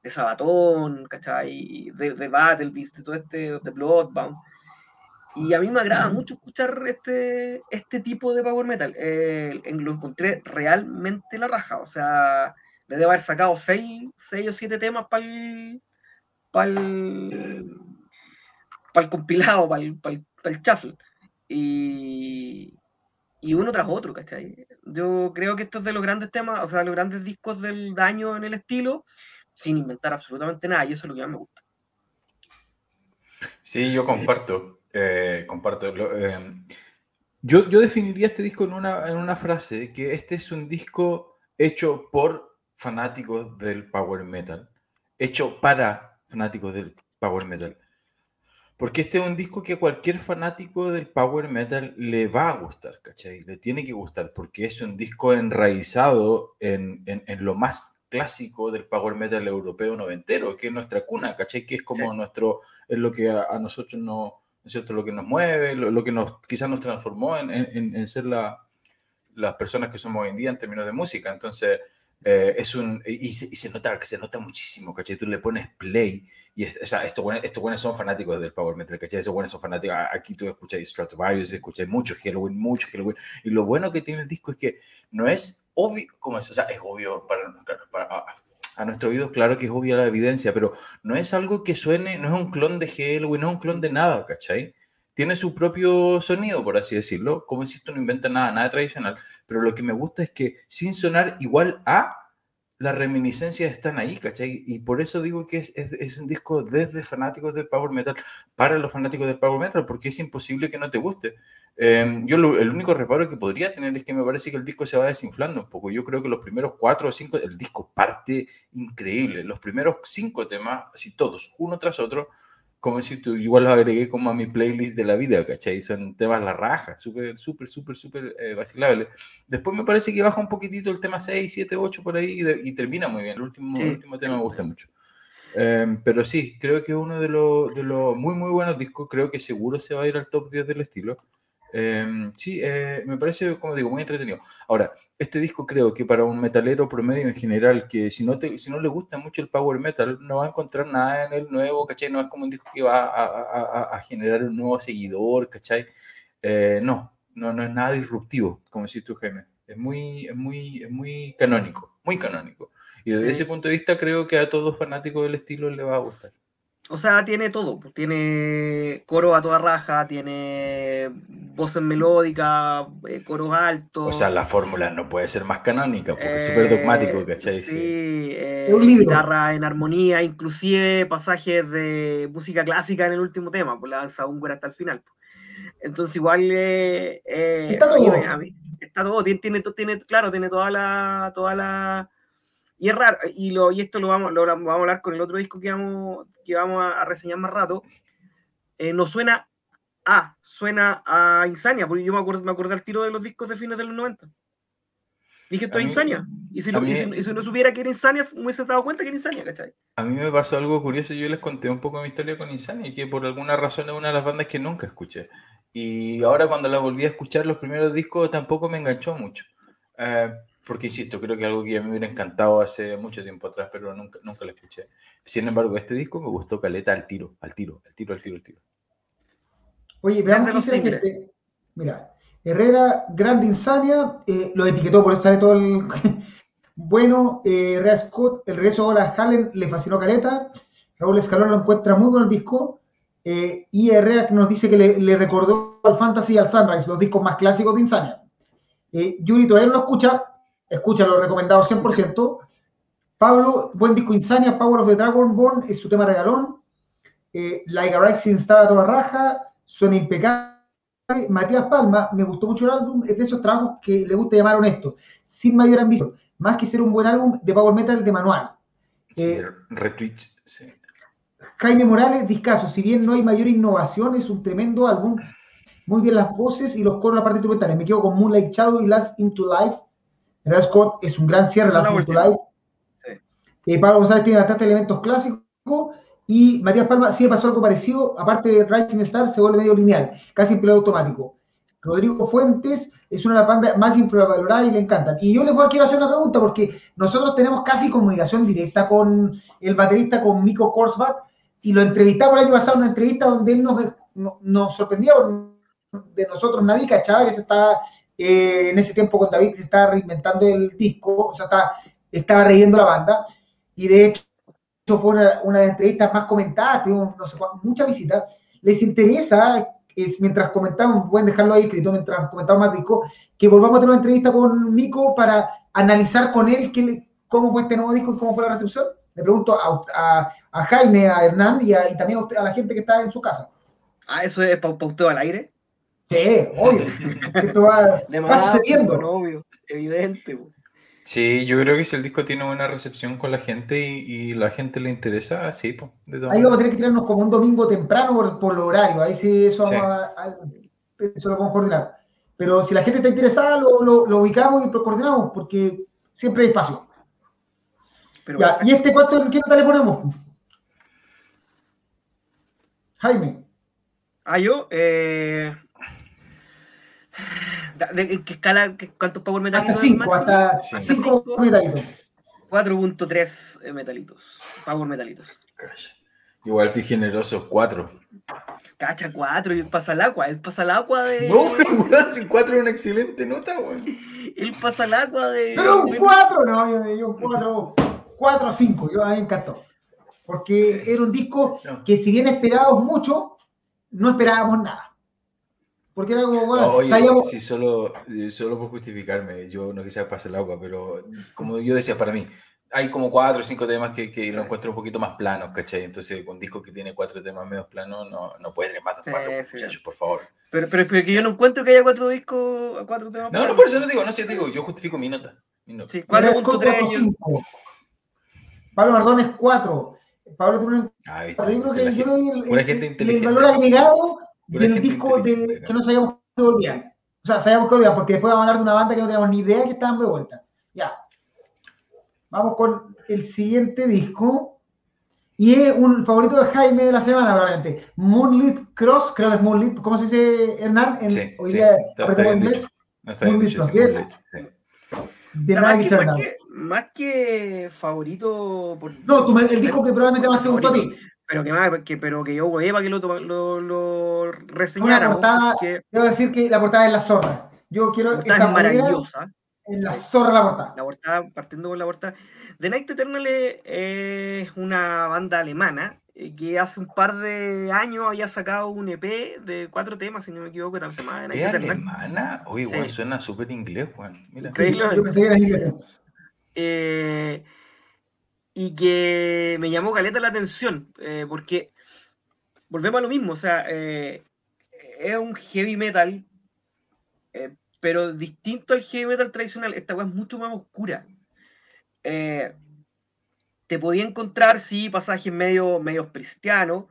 de Sabatón, ¿cachai? De, de Battle Beast, de todo este, de Bloodbound. Y a mí me agrada mucho escuchar este, este tipo de power metal. Eh, lo encontré realmente la raja. O sea, le debo haber sacado seis, seis o siete temas para el, para el, para el compilado, para el, para el, shuffle. Y, y uno tras otro, ¿cachai? Yo creo que estos es de los grandes temas, o sea, los grandes discos del daño en el estilo, sin inventar absolutamente nada, y eso es lo que más me gusta. Sí, yo comparto, eh, comparto. Eh, yo, yo, definiría este disco en una, en una frase, que este es un disco hecho por fanáticos del power metal, hecho para fanáticos del power metal. Porque este es un disco que a cualquier fanático del power metal le va a gustar, ¿cachai? Le tiene que gustar, porque es un disco enraizado en, en, lo más clásico del power metal europeo noventero, que es nuestra cuna, ¿cachai? Que es como nuestro, es lo que a, nosotros no, es cierto? Lo que nos mueve, lo, que nos, quizás nos transformó en, en ser la, las personas que somos hoy en día en términos de música. Entonces, eh, es un, y, se, nota, se nota muchísimo, ¿cachai? Tú le pones play y o sea, estos buenos, son fanáticos del Power Metal, ¿cachai? Estos buenos son fanáticos, aquí tú escuchas Stratovarius, escuchas mucho Halloween, mucho Halloween, y lo bueno que tiene el disco es que no es obvio, como es? O sea, es obvio para, para, a, nuestro oído, claro que es obvia la evidencia, pero no es algo que suene, no es un clon de Halloween, no es un clon de nada, ¿cachai? tiene su propio sonido, por así decirlo. Como insisto, no inventa nada, nada tradicional. Pero lo que me gusta es que sin sonar igual a, las reminiscencias están ahí, ¿cachai? Y por eso digo que es, es, un disco desde fanáticos del power metal para los fanáticos del power metal, porque es imposible que no te guste. Em, yo el único reparo que podría tener es que me parece que el disco se va desinflando un poco. Yo creo que los primeros cuatro o cinco, el disco parte increíble. Los primeros cinco temas, así todos, uno tras otro, como si tú, igual lo agregué como a mi playlist de la vida, ¿cachai? Son temas la raja, súper, súper, súper, súper eh, vacilables. Después me parece que baja un poquitito el tema 6, 7, 8 por ahí y, termina muy bien. El último, último tema me gusta mucho. Em, pero sí, creo que es uno de los, de los muy, muy buenos discos. Creo que seguro se va a ir al top 10 del estilo. Em, sí, eh, me parece, como digo, muy entretenido. Ahora, este disco creo que para un metalero promedio en general, que si no, te, si no le gusta mucho el power metal, no va a encontrar nada en el nuevo, ¿cachai? No es como un disco que va a, generar un nuevo seguidor, ¿cachai? Eh, no, no, no es nada disruptivo, como decís tú, Jaime. Es muy, es muy, es muy canónico, muy canónico. Y desde ese punto de vista creo que a todos fanáticos del estilo le va a gustar o sea, tiene todo. Pues, tiene coro a toda raja, tiene voces melódicas, eh, coros altos. O sea, la fórmula no puede ser más canónica, porque es súper dogmático, ¿cachai? Sí, eh, guitarra en armonía, inclusive pasajes de música clásica en el último tema, pues la danza húngara hasta el final. Pues. Entonces, igual. Eh, está todo. está todo, tiene, tiene, tiene, claro, tiene toda la. Toda la y es raro, y, lo, y esto lo vamos, lo vamos a hablar con el otro disco que vamos, que vamos a, reseñar más rato. Eh, no suena a, suena a Insania, porque yo me acordé, me acordé al tiro de los discos de fines de los 90. Dije, esto es Insania. Y si, no, y, si, no supiera que era Insania, me hubiese dado cuenta que era Insania, ¿cachai? A mí me pasó algo curioso. Yo les conté un poco mi historia con Insania, que por alguna razón es una de las bandas que nunca escuché. Y ahora cuando la volví a escuchar, los primeros discos tampoco me enganchó mucho. Eh, porque insisto, creo que algo que a mí me hubiera encantado hace mucho tiempo atrás, pero nunca, nunca lo escuché. Sin embargo, este disco me gustó caleta al tiro, al tiro, al tiro, al tiro, al tiro. Oye, veamos qué dice la gente. Mira, Herrera, Grande Insania, eh, lo etiquetó, por eso sale todo el... bueno, eh, Herrera Scott, el regreso de Hallen le fascinó caleta. Raúl Escalón lo encuentra muy bueno el disco. Eh, y Herrera nos dice que le, le, recordó al Fantasy y al Sunrise, los discos más clásicos de Insania. Yuri todavía no lo escucha, escúchalo, recomendado 100%. Pablo, buen disco Insania, Power of the Dragonborn, es su tema regalón. Eh, like a Rising Star a toda raja, suena impecable. Matías Palma, me gustó mucho el álbum, es de esos trabajos que le gusta llamar honesto, sin mayor ambición, más que ser un buen álbum de Power Metal de manual. Eh, retweets, sí. Jaime Morales, discaso, si bien no hay mayor innovación, es un tremendo álbum. Muy bien las voces y los coros, la parte instrumental. Me quedo con Moonlight Shadow y Last Into Life Real Scott es un gran cierre la Live. Eh, Pablo González tiene bastantes elementos clásicos y Matías Palma sí pasó algo parecido, aparte de Rising Star se vuelve medio lineal, casi en automático. Rodrigo Fuentes es una de las bandas más infravaloradas y le encantan. Y yo les voy a quiero hacer una pregunta porque nosotros tenemos casi comunicación directa con el baterista, con Miko Korsbach, y lo entrevistamos el año pasado en una entrevista donde él nos, nos sorprendía de nosotros, nadie cachaba que se estaba eh, en ese tiempo con David, se estaba reinventando el disco, o sea, estaba, estaba la banda, y de hecho fue una, de las entrevistas más comentadas, tuvimos no sé, muchas visitas. ¿Les interesa, es, mientras comentamos, pueden dejarlo ahí escrito, mientras comentamos más disco, que volvamos a tener una entrevista con Nico para analizar con él cómo fue este nuevo disco y cómo fue la recepción? Le pregunto a, a, Jaime, a Hernán y, y también a, la gente que está en su casa. Ah, ¿eso es para usted al aire? Sí, obvio. Esto va, va sucediendo. Obvio, evidente. Sí, yo creo que si el disco tiene buena recepción con la gente y, la gente le interesa, sí, pues. Ahí vamos a tener que tirarnos como un domingo temprano por, por lo horario. Ahí sí, eso, eso lo vamos a coordinar. Pero si la gente está interesada, lo, lo, ubicamos y lo coordinamos, porque siempre hay espacio. ¿Y este cuánto, qué nota le ponemos? Jaime. Ah, yo, eh, ¿De qué escala? ¿Cuántos Power Metalitos? Hasta 5, hasta 5 metalitos. 4.3 metalitos. Power Metalitos. Igual que generoso, 4. Cacha, 4. Y el pasa el agua. El pasa el agua de. No, weón, si 4 es una excelente nota, weón. El pasa el agua de. Pero un 4, no, yo, yo 4. 4 5, yo a mí me encantó. Porque era un disco que, si bien esperábamos mucho, no esperábamos nada. Porque era como, bueno, oye, sí, solo, solo por justificarme, yo no quisiera pasar el agua, pero como yo decía, para mí, hay como cuatro o cinco temas que, que lo encuentro un poquito más planos, ¿cachai? Entonces, un disco que tiene cuatro temas menos planos, no, no puede tener más de cuatro, muchachos, por favor. Pero, pero es que yo no encuentro que haya cuatro discos, cuatro temas No, no, por eso no digo, no sé, digo, yo justifico mi nota. Mi nota. Sí, 4.3. Pablo Mardón es cuatro. Pablo tiene ah, yo creo que yo el, el, el valor agregado del disco de, que no sabíamos que volvían. O sea, sabíamos que volvían, porque después vamos a hablar de una banda que no teníamos ni idea que estaban de vuelta. Ya. Vamos con el siguiente disco. Y es un favorito de Jaime de la semana, probablemente. Moonlit Cross, creo que es Moonlit. ¿Cómo se dice, Hernán? En, sí, hoy día, está, inglés. No está Moonlit Cross. De más, que, más, que, más que favorito. Por, no, tú el disco que probablemente más te gustó a ti pero que más, que, pero que yo voy para que lo, lo, lo reseñara. Una portada, debo decir que la portada es la zorra. Yo quiero esa es maravillosa. En la zorra la portada. La portada, partiendo con la portada. The Night Eternal es una banda alemana eh, que hace un par de años había sacado un EP de cuatro temas, si no me equivoco, tal semana. ¿Es alemana? Uy, sí. suena súper inglés, Juan. Mira. Yo pensé que era inglés. Eh, y que me llamó caleta la atención, eh, porque volvemos a lo mismo, o sea, eh, es un heavy metal, eh, pero distinto al heavy metal tradicional, esta weá es mucho más oscura. te podía encontrar, sí, pasajes medio, medio cristianos,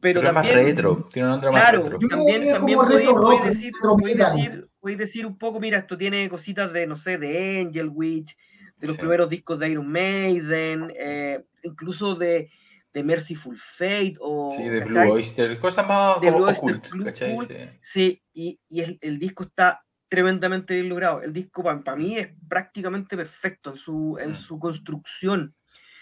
pero, también... más retro, tiene un nombre más retro. También, también podéis, decir, decir, decir un poco, mira, esto tiene cositas de, no sé, de Angel Witch, de los primeros discos de Iron Maiden, eh, incluso de, de, Merciful Fate o... Sí, de Blue Oyster, cosas más de Blue Oyster, Sí, y, y el, el, disco está tremendamente bien logrado. El disco para mí es prácticamente perfecto en su, en mm. su construcción.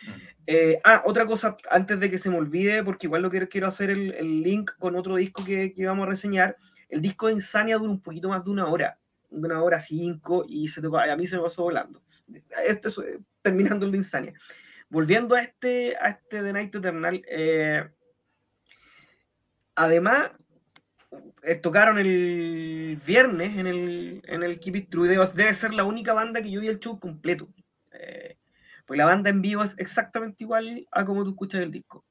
Mm. Eh, ah, otra cosa, antes de que se me olvide, porque igual lo quiero, quiero hacer el, el link con otro disco que, que vamos a reseñar. El disco de Insania dura un poquito más de una hora, de una hora cinco, y se a mí se me pasó volando este, terminando el de Insania. Volviendo a este, a este The Night Eternal, eh, además, eh, tocaron el viernes en el, en el Keep It True. Debe, ser la única banda que yo vi el show completo. Eh, pues la banda en vivo es exactamente igual a como tú escuchas el disco.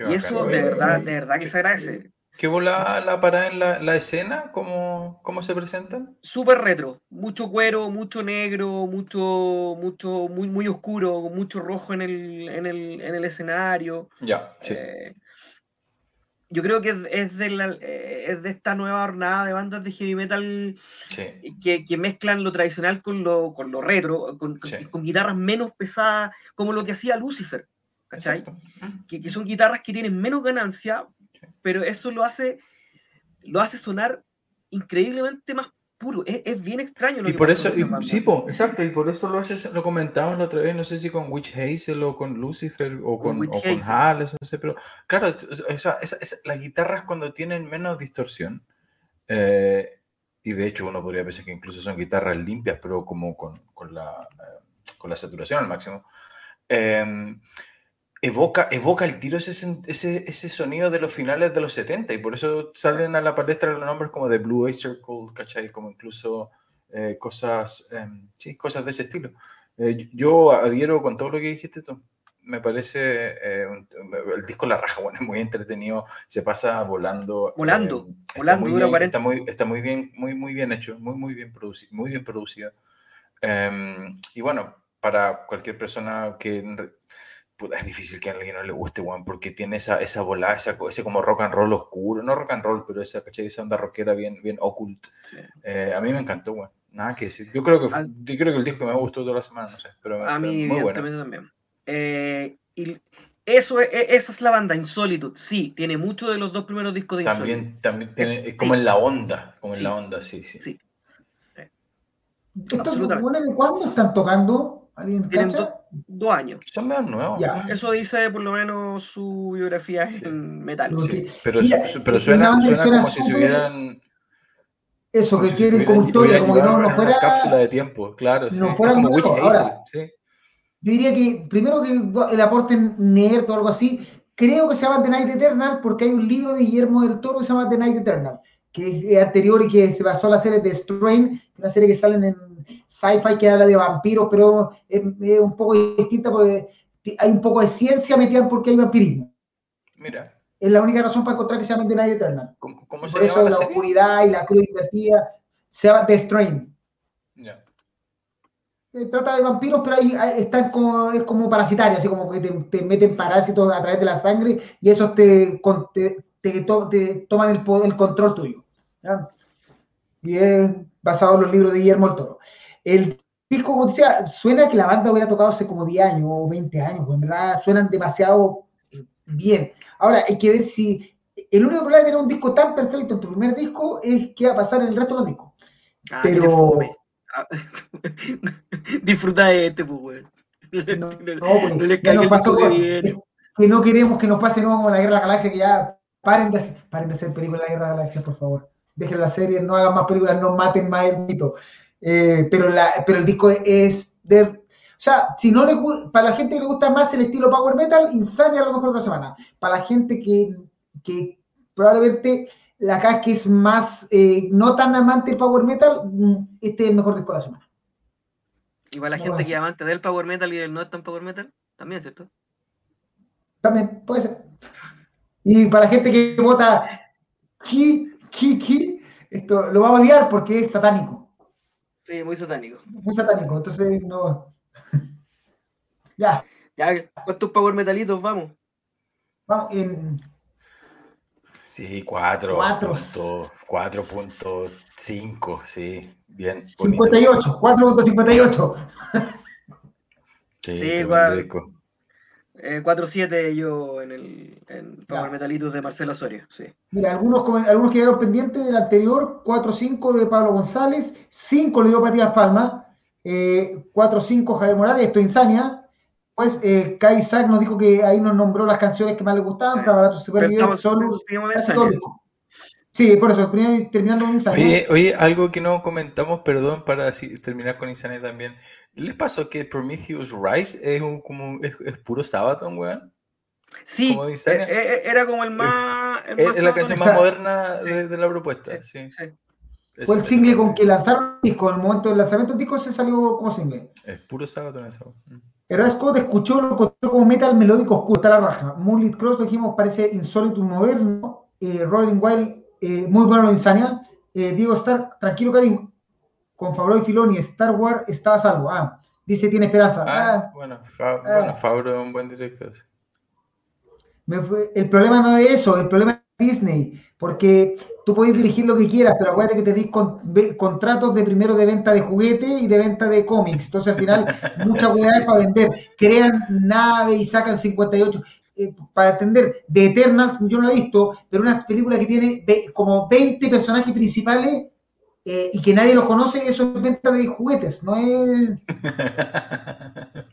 y eso de verdad, de verdad que se agradece. ¿Qué bola la parada en la, escena? ¿Cómo, ¿Cómo, se presentan? Súper retro, mucho cuero, mucho negro, mucho, mucho, muy, muy oscuro, mucho rojo en el, en el, en el escenario. Ya, sí. Eh, yo creo que es de, la, eh, es de esta nueva jornada de bandas de heavy metal que, que, mezclan lo tradicional con lo, con lo retro, con, con, guitarras menos pesadas, como lo que hacía Lucifer. ¿Cachai? Que, que, son guitarras que tienen menos ganancia, pero eso lo hace, lo hace sonar increíblemente más puro, es, bien extraño. Lo y por eso, sí, exacto, y por eso lo, haces, lo comentamos la otra vez, no sé si con Witch Hazel o con Lucifer o con, o con Hales, no sé, pero claro, las guitarras cuando tienen menos distorsión, eh, y de hecho uno podría pensar que incluso son guitarras limpias, pero como con, con la, eh, con la saturación al máximo, eh, evoca, evoca el tiro ese, ese, ese, sonido de los finales de los 70 y por eso salen a la palestra los nombres como de Blue Eye Circle, ¿cachai? Como incluso eh, cosas, em, sí, cosas de ese estilo. Eh, yo adhiero con todo lo que dijiste tú. Me parece eh, el disco La Raja, bueno, es muy entretenido, se pasa volando. Volando, volando, muy bien, está, muy, está muy bien, muy, muy bien hecho, muy, muy bien producido, muy bien producido. Em, y bueno, para cualquier persona que es difícil que a alguien no le guste, weón, porque tiene esa, esa volada, ese como rock and roll oscuro, no rock and roll, pero esa, esa onda rockera bien, bien occult. Eh, a mí me encantó, weón. Nada que decir. Yo creo que, yo creo que el disco que me gustó toda la semana, no sé. Pero, a mí, muy bueno. también. Eh, y eso es, esa es la banda, Insolitude. Sí, tiene mucho de los dos primeros discos de También, también tiene, es como en la onda, como en la onda, sí, sí. sí. ¿Estos de cuándo están tocando? ¿Alguien Tienen dos años. Son menos nuevos. Eso dice por lo menos su biografía en metal. Pero, pero suena, suena, como si se hubieran. Eso, que tienen como historia, como que no, no fuera. cápsula de tiempo, claro. No fuera como Witch Ahora, sí. Yo diría que primero que el aporte nerd o algo así, creo que se llama The Night Eternal porque hay un libro de Guillermo del Toro que se llama The Night Eternal, que es anterior y que se basó en la serie de Strain, una serie que salen en sci-fi que habla de vampiros, pero es, un poco distinta porque hay un poco de ciencia metida porque hay vampirismo. Mira. Es la única razón para encontrar que se llama The Night Eternal. ¿Cómo, cómo se Por eso la, oscuridad y la cruz invertida se llama The Strain. Ya. Eh, trata de vampiros, pero ahí están como, es como parasitario, así como que te, meten parásitos a través de la sangre y esos te, te, toman el, el control tuyo. Y es basado en los libros de Guillermo el Toro. El disco, como decía, suena que la banda hubiera tocado hace como 10 años o 20 años, en verdad suenan demasiado eh, bien. Ahora, hay que ver si. El único problema de tener un disco tan perfecto en tu primer disco es qué va a pasar en el resto de los discos. Ah, Pero. Disfruta de este, pues, güey. No, pues, no, nos pasó que, que no queremos que nos pase nuevo como la Guerra de la Galaxia, que ya paren de, paren de hacer películas de la Guerra de la Galaxia, por favor dejen la serie, no hagan más películas, no maten más el mito. Eh, pero, la, pero el disco es de... O sea, si no le para la gente que le gusta más el estilo power metal, Insania a lo mejor de la semana. Para la gente que, que probablemente la acá que es más, eh, no tan amante del power metal, mm, este es el mejor disco de la semana. Y para la gente que es amante del power metal y del no tan power metal, también, ¿cierto? También, puede ser. Y para la gente que vota Kiki, esto lo va a odiar porque es satánico. Sí, muy satánico. Muy satánico, entonces no. ya. Ya, ¿cuántos power metalitos vamos? Vamos en. Sí, 4. 4.5, sí, bien. 58, 4.58. sí, sí igual. 4-7 eh, yo en el en Power Metalitos de Marcelo Osorio, sí. Mira, algunos, algunos quedaron pendientes del anterior, 4-5 de Pablo González, 5 le dio Patías Palma, eh, 4-5 Javier Morales, esto Insania. Pues eh, Kai Sack nos dijo que ahí nos nombró las canciones que más le gustaban, para Barato Super Bien, solo, Sí, por eso, terminando con Insania. Oye, oye, algo que no comentamos, perdón, para así, terminar con Insania también. ¿Les pasó que Prometheus Rise es, un, como, es, es puro Sabaton, weón? Sí, eh, eh, era como el más. es la canción más moderna de, la propuesta, sí. Fue el single con que lanzaron el disco. En el momento del lanzamiento del disco se salió como single. Es puro Sabaton eso. Era Scott escuchó, lo encontró como metal melódico oscuro, está la raja. Moonlit Cross, lo dijimos, parece insólito y moderno. Eh, Rolling Wild eh, muy bueno lo Insania. Eh, Diego Star, tranquilo, Karim. Con Fabro y Filoni, Star Wars está a salvo. Ah, dice tiene esperanza. Ah, ah bueno, ah. Fabro es un buen director. el problema no es eso, el problema es Disney, porque tú puedes dirigir lo que quieras, pero acuérdate que te di contratos de primero de venta de juguete y de venta de cómics. Entonces al final muchas es para vender. Crean nave y sacan 58. Eh, para entender, de Eternals, yo no lo he visto, pero una película que tiene como 20 personajes principales eh, y que nadie los conoce, eso es venta de juguetes, no es...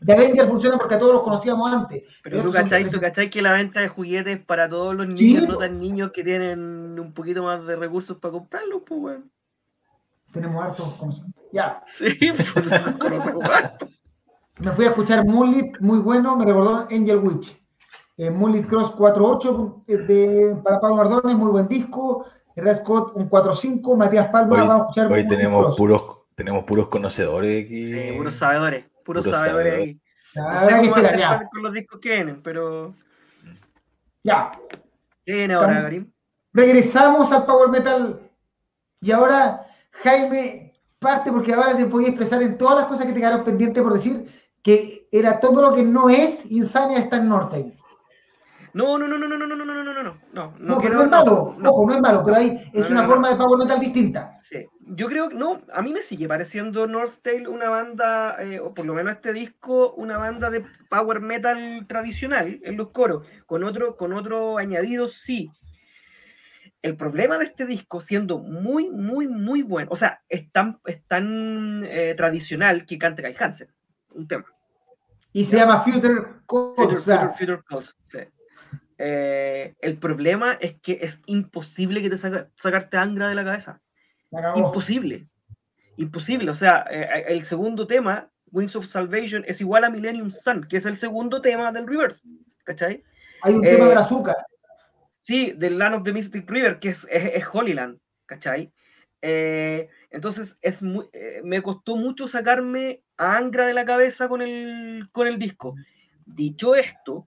De Avenger funciona porque a todos los conocíamos antes. Pero, tú cachai, que la venta de juguetes para todos los niños, no tan niños que tienen un poquito más de recursos para comprarlos, pues, bueno. Tenemos hartos conocimientos. Ya. Sí, pues Me fui a escuchar Mullet, muy bueno, me recordó Angel Witch. Eh, Mullet Cross 4.8 eh, de, para Pablo Mardones, muy buen disco. Red Scott un 4-5, Matías Palma, hoy, vamos a escuchar. Hoy tenemos puros, tenemos puros conocedores aquí. Sí, puros sabedores, puros, sabedores ahí. Ya, no sé con los discos que vienen, pero. Ya. ¿Qué viene ahora, Karim? Regresamos al Power Metal. Y ahora, Jaime, parte porque ahora te podía expresar en todas las cosas que te quedaron pendientes por decir que era todo lo que no es Insania está en Norte. No, no, no, no, no, no, no, no, no, no, no, no, no, no, pero no es malo, no, ojo, no es malo, pero ahí es una forma de power metal distinta. Sí, yo creo que no, a mí me sigue pareciendo Northdale una banda, eh, o por lo menos este disco, una banda de power metal tradicional en los coros, con otro, con otro añadido, sí. El problema de este disco, siendo muy, muy, muy bueno, o sea, es tan, es tan eh, tradicional que canta Kai Hansen, un tema. Y se llama Future Calls. Future, Future, Calls, sí. Eh, el problema es que es imposible que te saca, sacarte Angra de la cabeza. Imposible. Imposible. O sea, eh, el segundo tema, Wings of Salvation, es igual a Millennium Sun, que es el segundo tema del River. ¿Cachai? Hay un tema del eh, azúcar. Sí, del Land of the Mystic River, que es, es, Holyland. ¿Cachai? entonces, es me costó mucho sacarme a Angra de la cabeza con el, con el disco. Dicho esto,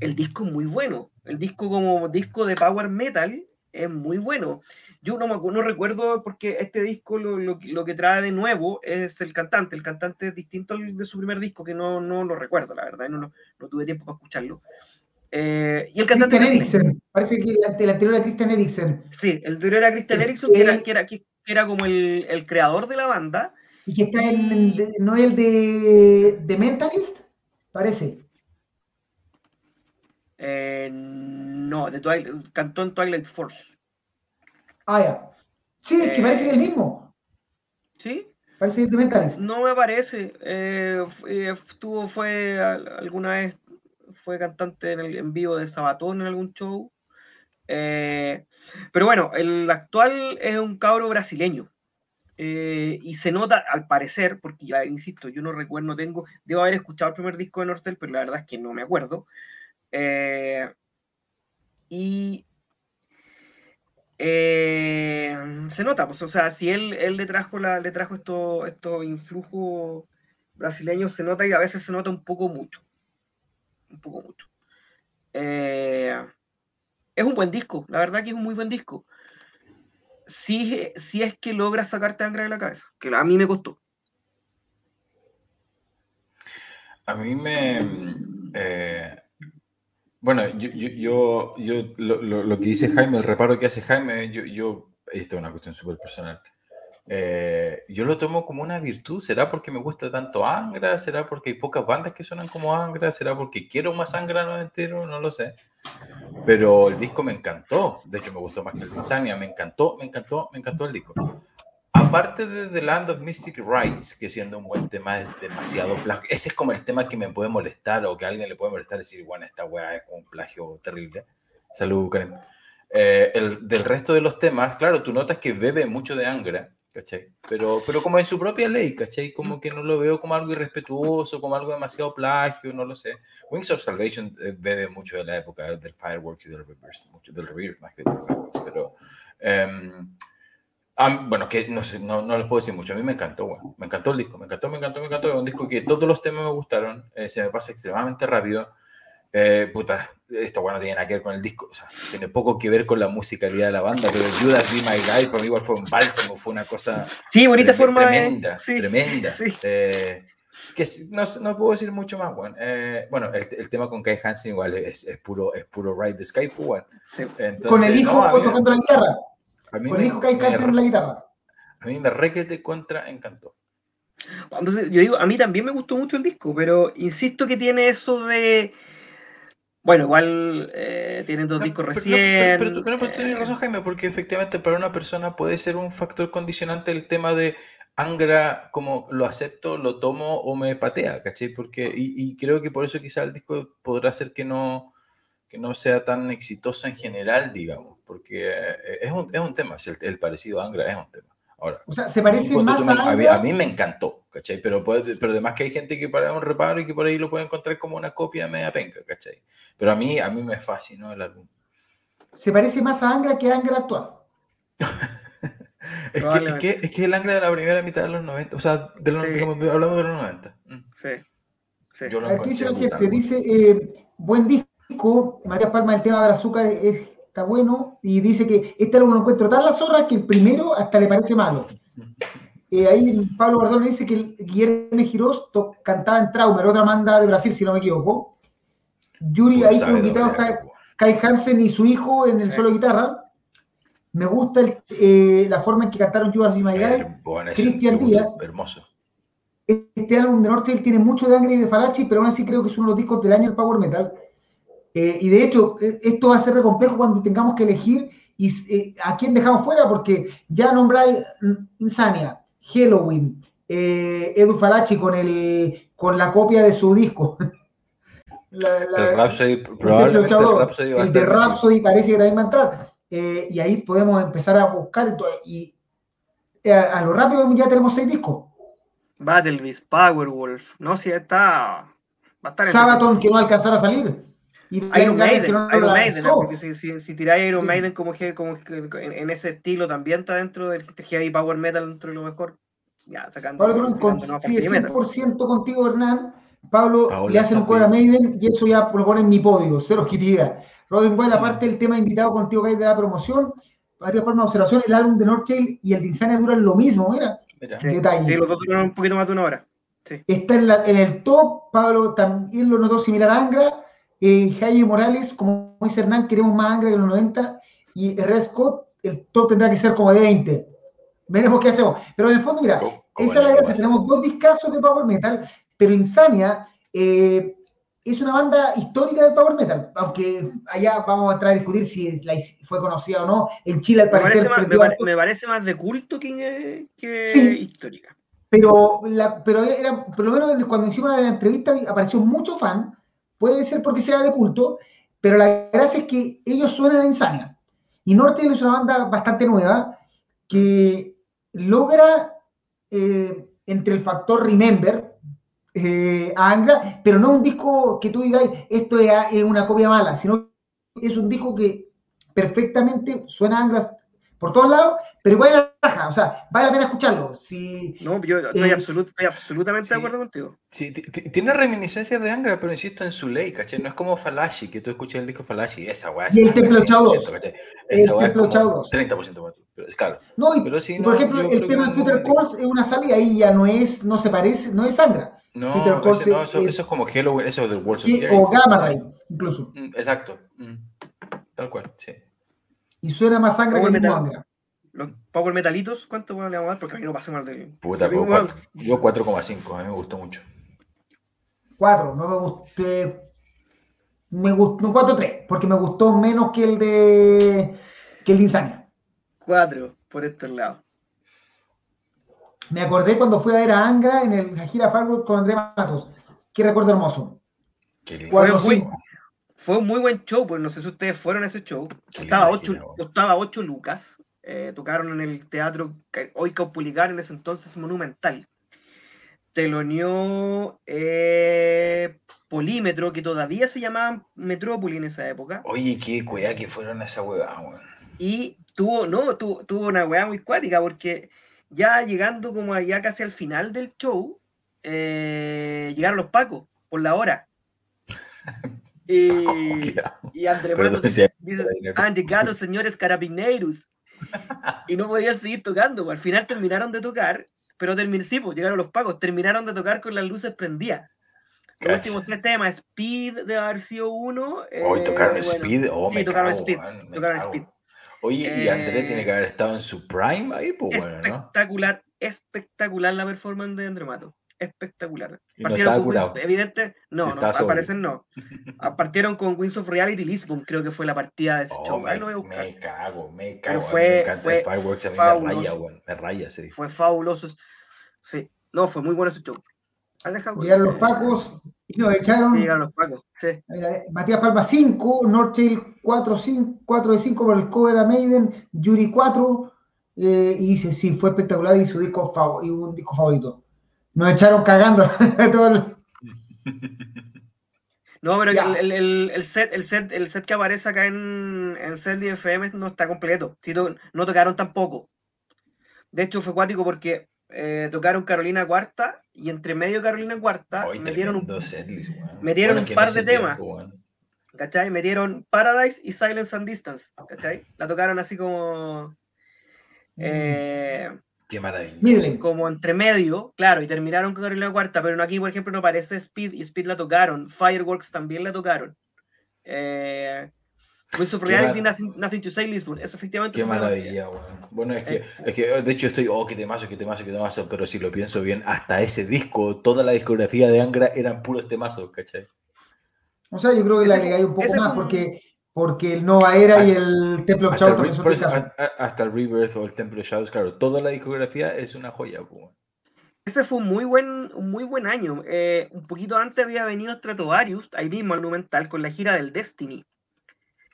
el disco es muy bueno. El disco como disco de power metal es muy bueno. Yo no, me, no recuerdo porque este disco lo, lo, que trae de nuevo es el cantante. El cantante es distinto al de su primer disco, que no, no lo recuerdo, la verdad. No, no, tuve tiempo para escucharlo. Eh, y el cantante. Christian Eriksen. Parece que el, anterior era Christian Eriksen. Sí, el anterior era Christian Eriksen, que, era, que, era, que era como el, el, creador de la banda. Y que está en el, no el de, de Mentalist, parece. Eh, no, de Twilight, cantó en Twilight Force. Ah, ya. Sí, es que parece que es el mismo. ¿Sí? Parece que es No me parece. Eh, estuvo, fue alguna vez, fue cantante en, el, en vivo de Sabatón en algún show. Eh, pero bueno, el actual es un cabro brasileño. y se nota, al parecer, porque ya insisto, yo no recuerdo, no tengo, debo haber escuchado el primer disco de Nortel, pero la verdad es que no me acuerdo. Eh, y eh, se nota, pues, o sea, si él, él le trajo trajo estos esto influjos brasileños, se nota y a veces se nota un poco mucho. Un poco mucho. Eh, es un buen disco, la verdad que es un muy buen disco. Si, si es que logra sacarte Angra de la cabeza, que a mí me costó. A mí me. Bueno, yo, yo, yo, lo, que dice Jaime, el reparo que hace Jaime, yo, yo esto es una cuestión súper personal. Eh, yo lo tomo como una virtud. ¿Será porque me gusta tanto Angra? ¿Será porque hay pocas bandas que suenan como Angra? ¿Será porque quiero más Angra no entero? No lo sé. Pero el disco me encantó. De hecho, me gustó más que el de Insania. Me encantó, me encantó, me encantó el disco aparte de The Land of Mystic Rights, que siendo un buen tema es demasiado plagio, ese es como el tema que me puede molestar o que a alguien le puede molestar decir, bueno, esta weá es un plagio terrible. Salud, Karen. Eh, el, del resto de los temas, claro, tú notas que bebe mucho de Angra, ¿cachai? Pero, pero como en su propia ley, ¿cachai? Como que no lo veo como algo irrespetuoso, como algo demasiado plagio, no lo sé. Wings of Salvation eh, bebe mucho de la época del Fireworks y del Reverse, mucho del Reverse más que del Fireworks, pero... Um, bueno, que no sé, no, no les puedo decir mucho. A mí me encantó, bueno, me encantó el disco, me encantó, me encantó, me encantó. Es un disco que todos los temas me gustaron, eh, se me pasa extremadamente rápido. Eh, puta, esto bueno tiene nada que ver con el disco, o sea, tiene poco que ver con la musicalidad de la banda, pero Judas Be My Guy para mí igual fue un bálsamo, fue una cosa sí, bonita forma tremenda, tremenda. Sí. Eh, que no, no, puedo decir mucho más, bueno. Eh, bueno, el, el, tema con Kai Hansen igual es, es, puro, es puro Ride the Sky, pues, bueno. Sí. con el hijo no, tocando la guitarra. A mí me, en la guitarra. A mí me requete contra encantó. Entonces, yo digo, a mí también me gustó mucho el disco, pero insisto que tiene eso de. Bueno, igual eh, tienen dos discos recién. Pero, pero, tú tienes razón, Jaime, porque efectivamente para una persona puede ser un factor condicionante el tema de Angra, como lo acepto, lo tomo o me patea, ¿cachai? Porque, y, creo que por eso quizá el disco podrá ser que no, que no sea tan exitoso en general, digamos, porque eh, es un, es un tema, el, el parecido a Angra es un tema. Ahora, o sea, se parece más a, a, mí, me encantó, ¿cachai? Pero, puede, pero además que hay gente que para un reparo y que por ahí lo puede encontrar como una copia media penca, ¿cachai? Pero a mí, a mí me fascinó el álbum. Se parece más a Angra que a Angra actual. es, que, es, que, es, que, el Angra de la primera mitad de los 90, o sea, de los, hablamos de los 90. Mm. Sí. sí. Yo lo Aquí dice la eh, buen disco, María Palma, el tema del azúcar es está bueno, y dice que este álbum lo encuentro tan la zorra que el primero hasta le parece malo. Eh, ahí Pablo Bardón dice que Guillermo Girós cantaba en Trauma, era otra banda de Brasil, si no me equivoco. Yuri, ahí como invitado está Kai Hansen y su hijo en el solo guitarra. Me gusta eh, la forma en que cantaron Judas y My Cristian Díaz. Hermoso. Este álbum de Norte tiene mucho de Angry y de Falachi, pero aún así creo que es uno de los discos del año del Power Metal. Eh, y de hecho, eh, esto va a ser complejo cuando tengamos que elegir y, eh, a quién dejamos fuera, porque ya nombráis Insania, Halloween, Edu Falachi con, el, con la copia de su disco. el Rhapsody, probablemente el, de Rhapsody parece que también va a entrar. y ahí podemos empezar a buscar. Y a, lo rápido ya tenemos seis discos. Battle Beast, Powerwolf, no, si está. Va a estar Sabaton, que no alcanzará a salir. Iron Maiden, Iron Maiden porque si, si, si tiráis Iron Maiden como, como en, ese estilo también está dentro del heavy power metal dentro de lo mejor. Ya, sacando. Pablo, con, sí, 100% contigo, Hernán. Pablo, le hace un cover a Maiden y eso ya lo pone en mi podio, cero quitida. Robin Boyle, aparte del tema invitado contigo que hay de la promoción, varias formas de observación, el álbum de Northtail y el de Insania duran lo mismo, mira. mira. Detalle. Sí, los dos duran un poquito más de una hora. Sí. Está en, la, en, el top, Pablo también lo notó similar a Angra, eh, Jaime Morales, como dice Hernán, queremos más Angra que los 90. Y R. Scott, el top tendrá que ser como de 20. Veremos qué hacemos. Pero en el fondo, mira, esa es la gracia. Tenemos dos discazos de Power Metal, pero Insania eh, es una banda histórica del Power Metal. Aunque allá vamos a entrar a discutir si fue conocida o no. En Chile, al parecer. Me parece, más, de culto que, que histórica. Pero, la, pero era, por lo menos cuando hicimos la entrevista apareció mucho fan Puede ser porque sea de culto, pero la gracia es que ellos suenan a Insania. Y Norte es una banda bastante nueva que logra eh, entre el factor Remember eh, a Angra, pero no un disco que tú digas esto es, una copia mala, sino es un disco que perfectamente suena a Angra por todos lados, pero igual la raja, o sea, vale la pena escucharlo. Si no, yo estoy, absolutamente de acuerdo contigo. Sí, tiene reminiscencias de Angra, pero insisto en su ley, ¿cachai? No es como Falashi, que tú escuchas el disco Falashi, esa weá. Y el Templo Chao 2. El Templo Chao 2. 30% más, pero es claro. No, y, pero si por ejemplo, el tema de Twitter Calls es una salida, ahí ya no es, no se parece, no es Angra. No, ese, no eso, es, eso, es, como Halloween, eso es del World of O Gamma Ray, incluso. Mm, exacto. Mm, tal cual, sí. Y suena más sangre que el Angra. Los Power Metalitos, ¿cuánto le vamos a dar? Porque a mí no pasa mal de. Puta, yo 4,5, a mí me gustó mucho. 4, no me gusté. Me gustó, 4-3, porque me gustó menos que el de. que el de Insania. 4, por este lado. Me acordé cuando fui a ver a Angra en el, la gira Fargo con André Matos. Qué recuerdo hermoso. Qué fue, muy, fue un muy buen show, pues no sé si ustedes fueron a ese show. Costaba 8, costaba 8 lucas. Eh, tocaron en el teatro hoy Caupulicar, en ese entonces monumental. Teloneó eh, Polímetro, que todavía se llamaba Metrópoli en esa época. Oye, qué cuidado que fueron a esa weá, Y tuvo, no, tuvo, tuvo una weá muy cuática, porque ya llegando como allá casi al final del show, eh, llegaron los pacos por la hora. y, y André dice, han llegado señores carabineiros y no podían seguir tocando. Al final terminaron de tocar, pero termin sí, pues, llegaron los pagos, terminaron de tocar con las luces prendidas. Los últimos tres temas, Speed de haber sido uno. Hoy tocaron Speed, oh, sí, tocaron Speed. tocaron Speed. Oye, y André tiene que haber estado en su prime ahí, pues bueno, Espectacular, espectacular la performance de André Mato. Espectacular. Y no estaba curado. evidente, no, no, al parecer no. Ah, Partieron con Wings of Reality Lisbon, creo que fue la partida de ese Oh, show. me, Ahí lo voy a buscar. me cago, me Pero cago. Mí fue- me encanta fue el Fireworks, a mí fabuloso. me raya, weón. Me raya disco. Fue fabuloso. Sí, no, fue muy bueno ese show. ¿Has dejado? Llegaron los Pacos y nos echaron. Sí, llegaron los pacos, sí. Matías Palma 5, Northtail 4, 5, 4 de 5 por el cover a Maiden, Yuri 4, eh, y dice, sí, fue espectacular y su disco favorito, y un disco favorito. Nos echaron cagando No, pero el, el- el set, el set, el set que aparece acá en, en Celdi FM no está completo. No tocaron tampoco. De hecho, fue cuático porque eh, tocaron Carolina Cuarta y entre medio Carolina Cuarta Hoy metieron un, setlist, metieron par de temas. tiempo, weón. ¿cachai? Metieron Paradise y Silence and Distance, ¿cachai? La tocaron así como. eh, Qué maravilla. Middling. como entre medio, claro, y terminaron con Carolina Cuarta, pero aquí, por ejemplo, no aparece Speed, y Speed la tocaron, Fireworks también la tocaron. Eh, Wings of Reality, nothing, Nothing to Say Lisbon, eso efectivamente Qué maravilla, weón. Bueno, es que, es que de hecho estoy, oh, qué temazo, qué temazo, qué temazo, pero si lo pienso bien, hasta ese disco, toda la discografía de Angra eran puros temazos, ¿cachai? O sea, yo creo que la fue- agregáis un poco ese más porque, porque el Nova Era y el Temple of Hasta el, Shadow Re- también son eso, hasta el Rebirth o el Temple of Shadows, claro, toda la discografía es una joya, pues. Ese fue un muy buen, un muy buen año. Eh, un poquito antes había venido Stratovarius, ahí mismo al Monumental, con la gira del Destiny.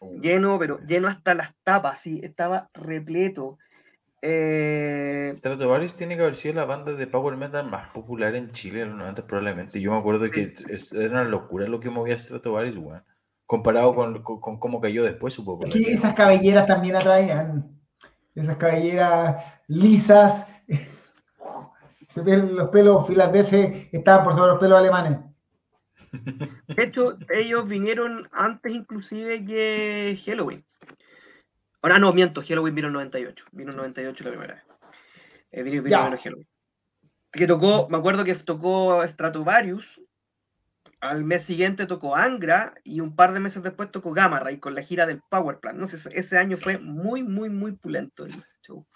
Uh, Lleno, pero lleno hasta las tapas, sí, estaba repleto. Eh, Stratovarius tiene que haber sido la banda de power metal más popular en Chile en los 90 probablemente. Yo me acuerdo que es- era una locura lo que movía Stratovarius, weón. Comparado con, con, con cómo cayó después su Es que esas cabelleras también atraían. Esas cabelleras lisas. Se ven los pelos finlandeses, estaban por sobre los pelos alemanes. De hecho, ellos vinieron antes inclusive que Halloween. Ahora no, miento, Halloween vino en 98. Vino en 98 la primera vez. Eh, vino, vino Halloween. Que tocó, me acuerdo que tocó Stratovarius. Al mes siguiente tocó Angra y un par de meses después tocó Gamma Ray con la gira del Power Plant. No sé, ese- año fue muy, muy, muy pulento el show.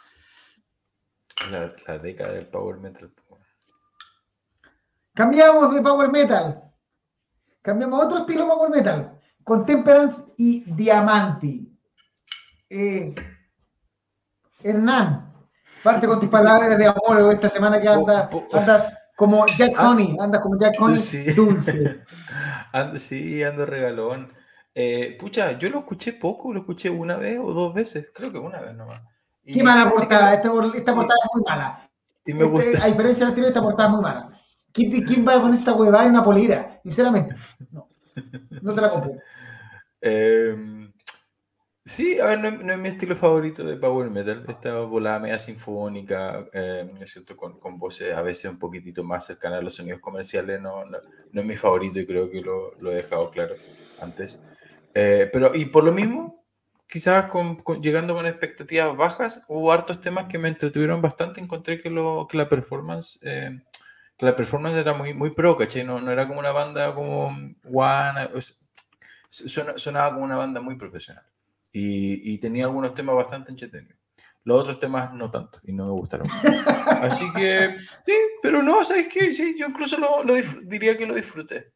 La, la década del power metal. Cambiamos de power metal. Cambiamos a otro estilo power metal. Con Temperance y Diamanti. Eh, Hernán, parte con tus palabras de amor esta semana que anda, andas como Jack Ah. Honey, andas como Jack Honey Sí. dulce. Ando, sí, ando regalón. Eh, pucha, yo lo escuché poco, lo escuché una vez o dos veces, creo que una vez nomás. Y- Qué mala portada, esta, esta portada es muy mala. Y me Este, gusta. a diferencia de la anterior, esta portada es muy mala. ¿Quién, quién va con esta huevada en una polera? Sinceramente, no. No se la compro. Eh, sí, a ver, no, no es mi estilo favorito de Power Metal. Esta volada media sinfónica, eh, ¿no es cierto? Con, con voces a veces un poquitito más cercanas a los sonidos comerciales, no, no, no es mi favorito y creo que lo, lo he dejado claro antes. Eh, pero, y por lo mismo, quizás con- con- llegando con expectativas bajas, hubo hartos temas que me entretuvieron bastante. Encontré que, lo, que la performance. eh, que la performance era muy, muy pro, ¿cachai? No, no era como una banda como One, o sea, sonaba como una banda muy profesional y, y tenía algunos temas bastante entretenidos. Los otros temas no tanto y no me gustaron. Así que, sí, pero no, ¿sabes qué? Sí, yo incluso lo, lo diría que lo disfruté.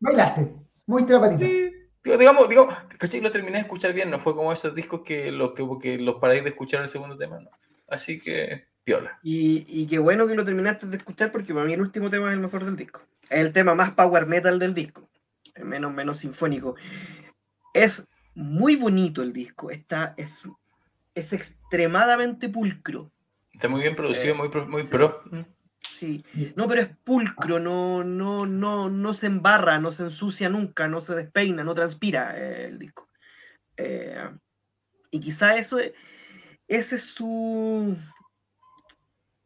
Bailaste, muy patita. Sí, digo, digamos, digamos, ¿cachai? Lo terminé de escuchar bien, no fue como esos discos que los, que, que los paráis de escuchar el segundo tema, no. Así que, piola. Y, y qué bueno que lo terminaste de escuchar porque para mí el último tema es el mejor del disco. Es el tema más power metal del disco. Menos, menos sinfónico. Es muy bonito el disco. Está, es, es extremadamente pulcro. Está muy bien producido, Eh, muy, pro- muy sí. pro. Sí. No, pero es pulcro, no, no, no, no se embarra, no se ensucia nunca, no se despeina, no transpira eh, el disco. Eh, y quizá eso es, ese es su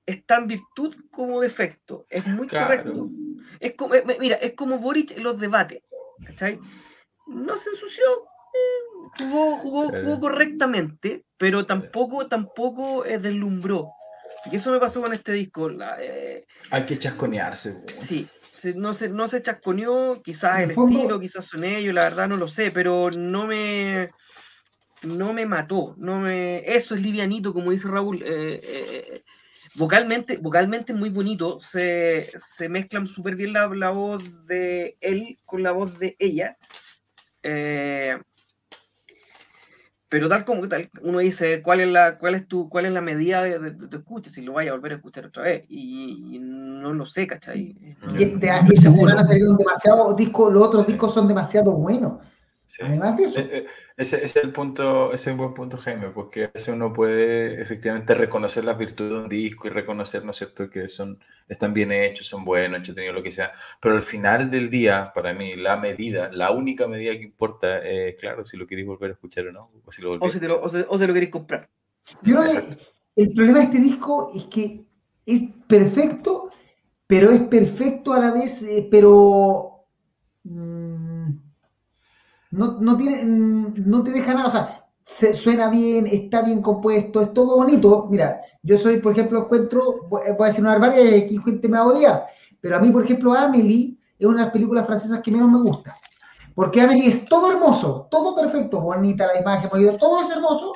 es tan virtud como defecto. Es muy Claro. correcto. Es como, mira, es como Boric en los debates. ¿cachai? No se ensució, jugó, jugó, Claro. jugó correctamente, pero tampoco, tampoco eh, deslumbró. Y eso me pasó con este disco. la, eh, Hay que chasconearse. sí, se- no, se, no se chasconeó, quizás el el fondo- estilo, quizás son ellos, la verdad no lo sé, pero no me no me mató, no me eso es livianito, como dice Raúl. eh, eh, vocalmente, vocalmente muy bonito, se, se mezclan súper bien la, la, voz de él con la voz de ella. Eh, pero tal como tal, uno dice cuál es la, cuál es tu, cuál es la medida de, de, escucha, si lo vaya a volver a escuchar otra vez. Y, no lo sé, ¿cachai? y este año se van a salir demasiado discos, los otros discos son demasiado buenos. Eso. Eh, eh, ese, es el punto, ese es un buen punto, Jaime, porque a veces uno puede efectivamente reconocer las virtudes de un disco y reconocer, ¿no es cierto?, que son, están bien hechos, son buenos, entretenidos, lo que sea. Pero al final del día, para mí, la medida, la única medida que importa es, claro, si lo queréis volver a escuchar o no. O si lo, o si te lo, o lo queréis comprar. Yo creo que el problema de este disco es que es perfecto, pero es perfecto a la vez, eh, pero... No, no, tiene, no te deja nada, o sea, se, suena bien, está bien compuesto, es todo bonito. Mira, yo soy, por ejemplo, encuentro, voy a decir una barbaridad y aquí gente me va a odiar, pero a mí, por ejemplo, Amelie es una de las películas francesas que menos me gusta. Porque Amelie es todo hermoso, todo perfecto, bonita la imagen, todo es hermoso,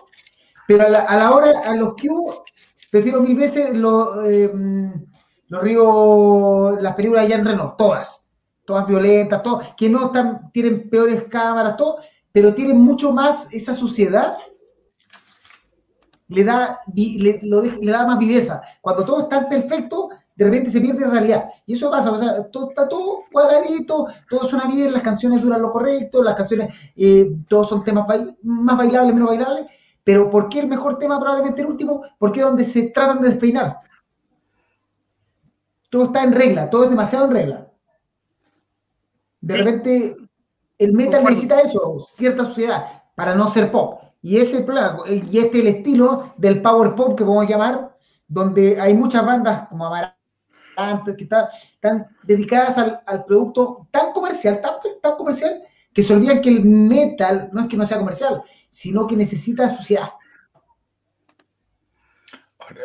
pero a la, hora, a los hubo, prefiero mil veces los, eh, los ríos, las películas de Jean Reno, todas todas violentas, todas, que no están, tienen peores cámaras, todo, pero tienen mucho más esa suciedad, le da, le, da más viveza. Cuando todo está perfecto, de repente se pierde en realidad. Y eso pasa, o sea, todo, está todo cuadradito, todo suena bien, las canciones duran lo correcto, las canciones, eh, todos son temas más bailables, menos bailables, pero ¿por qué el mejor tema probablemente el último? Porque es donde se tratan de despeinar. Todo está en regla, todo es demasiado en regla. De repente, el metal necesita eso, cierta sociedad, para no ser pop. Y ese y este es el estilo del power pop que podemos llamar, donde hay muchas bandas como Amaranth que están dedicadas al, producto tan comercial, tan, tan comercial, que se olvidan que el metal no es que no sea comercial, sino que necesita sociedad.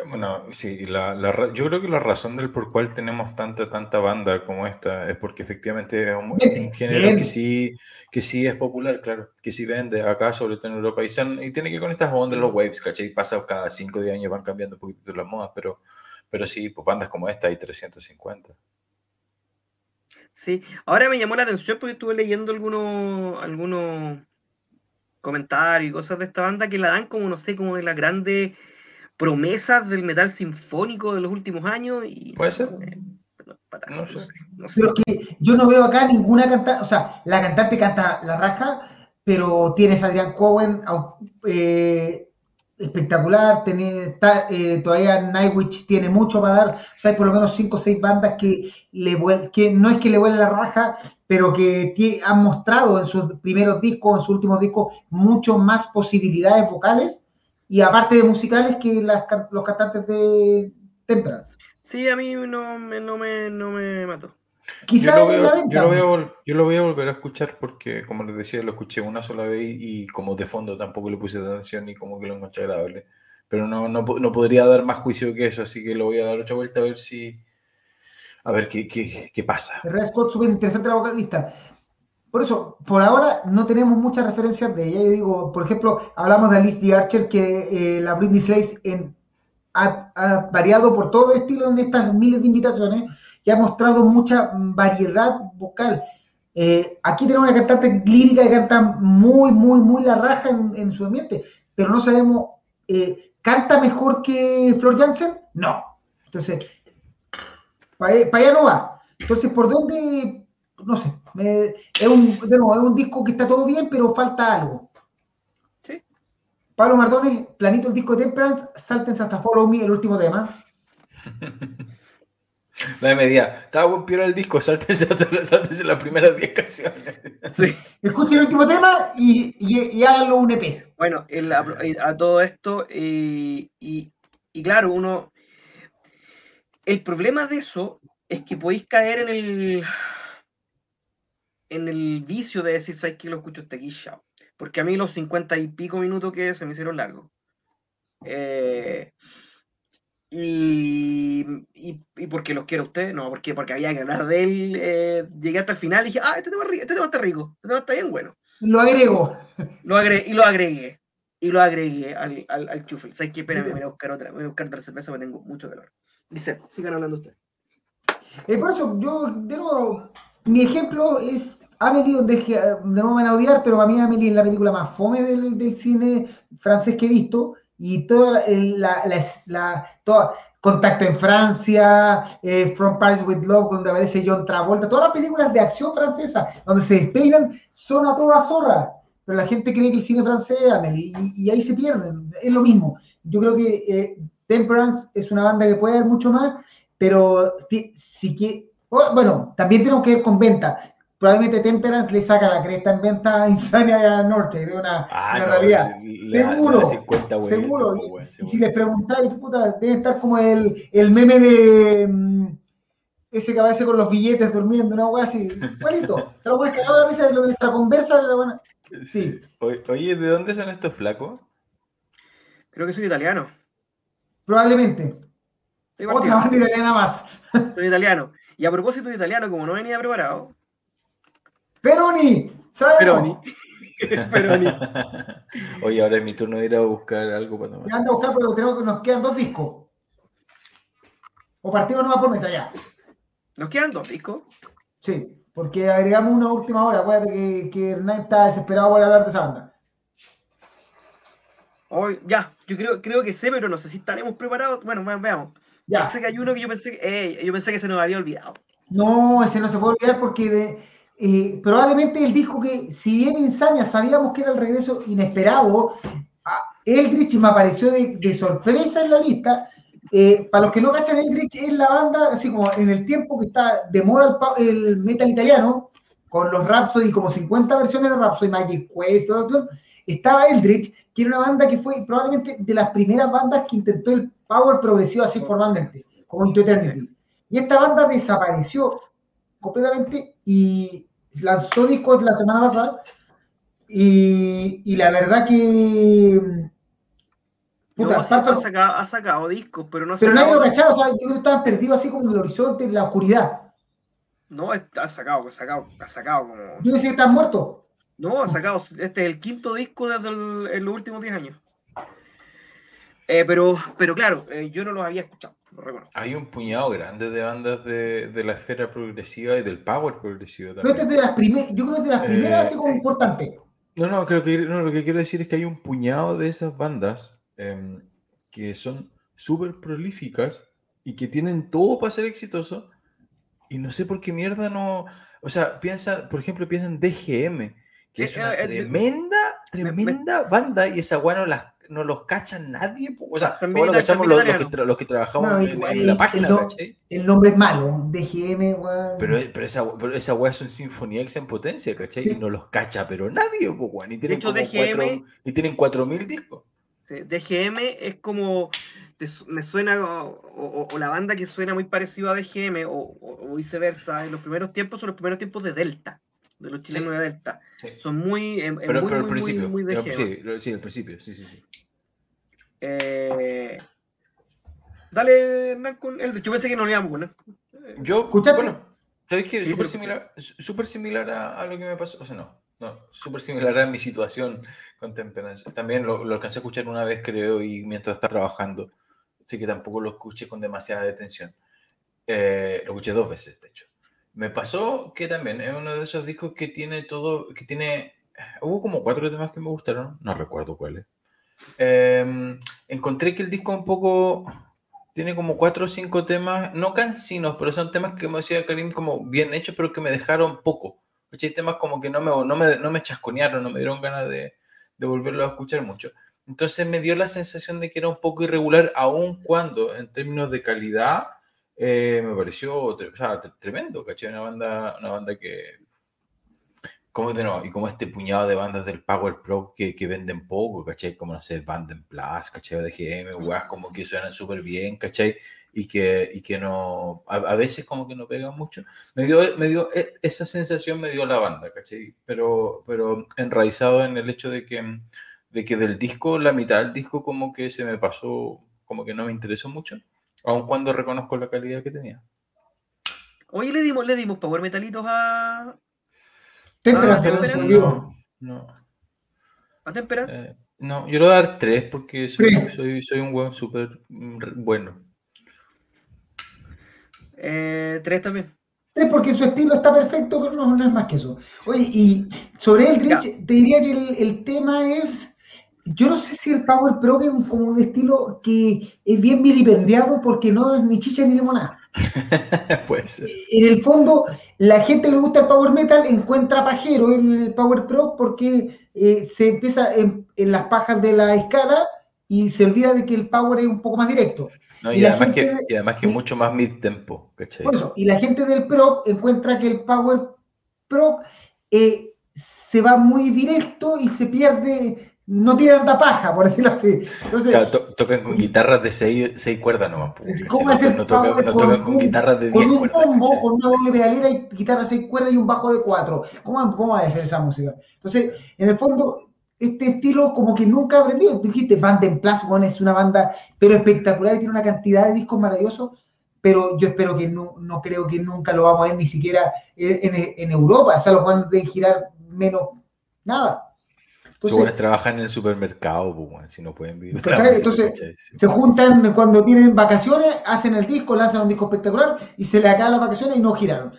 Bueno, sí, la, la, yo creo que la razón del por cual tenemos tanta, tanta banda como esta es porque efectivamente es un, género que sí, que sí es popular, claro, que sí vende acá, sobre todo en Europa, y, son, y tiene que con estas ondas los waves, ¿cachai? Pasa cada 5 o 10 años, van cambiando un poquito las modas, pero, pero sí, pues bandas como esta hay 350. Sí, ahora me llamó la atención porque estuve leyendo algunos, algunos comentarios y cosas de esta banda que la dan como, no sé, como de la grande promesas del metal sinfónico de los últimos años. Y, Puede ser. no, sé, yo no veo acá ninguna cantante, o sea, la cantante canta la raja, pero tienes a Adrián Cohen eh, espectacular, tiene, eh, todavía Nightwish tiene mucho para dar, o sea, hay por lo menos 5 o 6 bandas que, le que no es que le vuelen la raja, pero que han mostrado en sus primeros discos, en sus últimos discos, mucho más posibilidades vocales y aparte de musicales que los cantantes de Temperance. Sí, a mí no, me, no, me, no me mató. Quizás yo, lo voy a, volver a escuchar porque, como les decía, lo escuché una sola vez y, como de fondo tampoco le puse atención y como que lo encontré agradable. Pero no, no, no, podría dar más juicio que eso, así que lo voy a dar otra vuelta a ver si... A ver qué, qué, qué pasa. Red Spot, súper interesante la vocalista. Por eso, por ahora no tenemos muchas referencias de ella. Yo digo, por ejemplo, hablamos de Alice D. Archer, que eh, la Britney Slays ha, variado por todo el estilo en estas miles de invitaciones y ha mostrado mucha variedad vocal. Eh, aquí tenemos una cantante lírica que canta muy, muy, muy la raja en, su ambiente, pero no sabemos, eh, ¿canta mejor que Flor Jansen? No. Entonces, para allá no va. Entonces, ¿por dónde no sé, es, un, es un disco que está todo bien, pero falta algo. Sí. Pablo Mardones, planito el disco de Temperance, saltense hasta Follow Me, el último tema. La media, estaba buen pior el disco, sáltense, sáltense las primeras 10 canciones. Sí. Escuchen el último tema y, y, háganlo un EP. Bueno, a, todo esto, y, y claro, uno. El problema de eso es que podéis caer en el en el vicio de decir, ¿sabes que lo escucho hasta aquí? Chao. Porque a mí los cincuenta y pico minutos que se me hicieron largos. Eh, y, y, porque los quiero a usted, no, porque, porque había que hablar de él. Eh, llegué hasta el final y dije, ah, este tema, este tema está rico, este tema está bien bueno. Lo agrego. Lo agregué, y lo agregué. y lo agregué al, al, al chufel. ¿Sabes qué? Espérame, voy a buscar otra, voy a buscar otra cerveza porque tengo mucho calor. Dice, sigan hablando ustedes. Eh, por eso, yo, de nuevo, mi ejemplo es Amelie, donde de nuevo me van a odiar, pero para mí Amelie es la película más fome del, del cine francés que he visto. Y toda la, la, la toda, Contacto en Francia, eh, From Paris with Love, donde aparece John Travolta, todas las películas de acción francesa, donde se despeinan, son a toda zorra pero la gente cree que el cine francés y, y, ahí se pierden, es lo mismo. Yo creo que eh, Temperance es una banda que puede dar mucho más, pero si que, oh, bueno, también tenemos que ver con venta. Probablemente Temperance le saca la cresta en venta a Insania a Norte, de una, ah, realidad. seguro, seguro. Y, si les preguntáis, puta, debe estar como el, el meme de mm, ese que aparece con los billetes durmiendo, una cosa así, igualito. Se lo puedes cagar a la mesa de lo que nuestra conversa. De la Sí. Oye, ¿de dónde son estos flacos? Creo que soy italiano. Probablemente. Otra banda italiana más. Soy italiano. Y a propósito de italiano, como no venía preparado. Peroni, Peroni. Peroni. Oye, ahora es mi turno de ir a buscar algo para tomar. Anda a buscar, pero tenemos que nos quedan dos discos. O partimos nomás por meta ya. ¿Nos quedan dos discos? Sí. Porque agregamos una última hora. Acuérdate que, que Hernán está desesperado por hablar de esa banda. Hoy, ya, yo creo, creo que sé, pero no sé si estaremos preparados. Bueno, veamos. Ya. Yo sé que hay uno que yo pensé, eh, yo pensé que se nos había olvidado. No, ese no se puede olvidar porque de, eh, probablemente el disco que, si bien Insania sabíamos que era el regreso inesperado, Eldritch me apareció de, sorpresa en la lista eh, para los que no cachan, Eldritch es la banda, así como en el tiempo que está de moda el, metal italiano, con los Rhapsody, como 50 versiones de Rhapsody, Magic Quest, todo, estaba Eldritch, que era una banda que fue probablemente de las primeras bandas que intentó el power progresivo así formalmente, como Into Eternity. Y esta banda desapareció completamente y lanzó discos la semana pasada. Y, y la verdad que ha, sacado, discos, pero no ha Pero nadie lo cachaba, o sea, yo creo que estaban perdidos así como en el horizonte, en la oscuridad. No, ha sacado, ha sacado, ha sacado como. Yo decía que están muertos. No, ha sacado, este es el quinto disco desde en los últimos 10 años. Eh, pero, pero claro, eh, yo no los había escuchado, lo reconozco. Hay un puñado grande de bandas de, de la esfera progresiva y del power progresivo también. Este es de las yo creo que es de las primeras, así como eh, importante. No, no, creo que no, lo que quiero decir es que hay un puñado de esas bandas Em, que son súper prolíficas y que tienen todo para ser exitoso y no sé por qué mierda no, o sea, piensa, por ejemplo, piensan DGM, que es una tremenda, tremenda banda y esa weá no, los cacha nadie, o sea, lo cachamos los, que trabajamos en, la página, el, nombre es malo, DGM, Pero, pero, esa, pero esa weá es un Sinfonía X en potencia, ¿cachai? Y no los cacha, pero nadie, weón, y tienen como cuatro, y tienen 4000 discos. DGM es como, me suena, o, la banda que suena muy parecido a DGM, o, viceversa, en los primeros tiempos son los primeros tiempos de Delta, de los chilenos de Delta. Son muy, pero, muy, al principio, muy, DGM. Sí, sí, al principio, sí, sí, sí. Eh, dale, Hernán, con el Yo pensé que no le íbamos, ¿no? Yo, bueno, ¿sabes qué? Súper similar, super similar a, a, lo que me pasó, o sea, no, no, súper similar a mi situación con Temperance. También lo, alcancé a escuchar una vez, creo, y mientras estaba trabajando. Así que tampoco lo escuché con demasiada detención. Eh, lo escuché dos veces, de hecho. Me pasó que también es uno de esos discos que tiene todo, que tiene... Hubo como cuatro temas que me gustaron, no recuerdo cuáles. Em, encontré que el disco un poco tiene como cuatro o cinco temas, no cansinos, pero son temas que, como decía Karim, como bien hechos, pero que me dejaron poco. Hay temas como que no me, no me, no me chasconearon, no me dieron ganas de, de volverlo a escuchar mucho. Entonces me dio la sensación de que era un poco irregular, aun cuando en términos de calidad eh, me pareció o sea, tremendo, ¿cachai? Una banda, una banda que, como de nuevo, y como este puñado de bandas del Power Pro que, que venden poco, ¿cachai? Como, no sé, Banden Plus, ¿cachai? De GM, weas, como que suenan súper bien, ¿cachai? Y que, y que no, a, veces como que no pegan mucho. Me dio, me dio, e, esa sensación me dio la banda, ¿cachai? Pero, pero enraizado en el hecho de que, de que del disco, la mitad del disco como que se me pasó, como que no me interesó mucho, aun cuando reconozco la calidad que tenía. Hoy le dimos, le dimos power metalitos a, Temperas, ah, no, no. Eh, No, yo le voy a dar tres porque soy, soy, un buen súper mm, bueno. Eh, tres también. Tres porque su estilo está perfecto, pero no, es más que eso. Oye, y sobre Eldritch, te diría que el, tema es. Yo no sé si el Power Pro es como un estilo que es bien vilipendiado porque no es ni chicha ni limonada. Puede ser. En el fondo, la gente que le gusta el Power Metal encuentra pajero el Power Pro porque eh, se empieza en, las pajas de la escala y se olvida de que el Power es un poco más directo. y, además que, y, además que, mucho más mid-tempo. Por eso, y la gente del Pro encuentra que el Power Pro eh, se va muy directo y se pierde no tiene tanta paja, por decirlo así. Entonces, tocan con guitarras de 6 cuerdas nomás. ¿Cómo hacer no, tocan, no tocan con, guitarras de 10 cuerdas. Con un combo, con una doble pedalera y guitarra de 6 cuerdas y un bajo de 4. ¿Cómo, ¿Cómo va a ser esa música? Entonces, en el fondo, este estilo como que nunca aprendido. Tú dijiste, Band en bueno, es una banda pero espectacular y tiene una cantidad de discos maravillosos, pero yo espero que no, no creo que nunca lo vamos a ver ni siquiera en, en, en Europa. O sea, los van a girar menos nada. Entonces, trabajan en el supermercado, pues, si no pueden vivir. Entonces, se juntan cuando tienen vacaciones, hacen el disco, lanzan un disco espectacular y se le acaban las vacaciones y no giraron.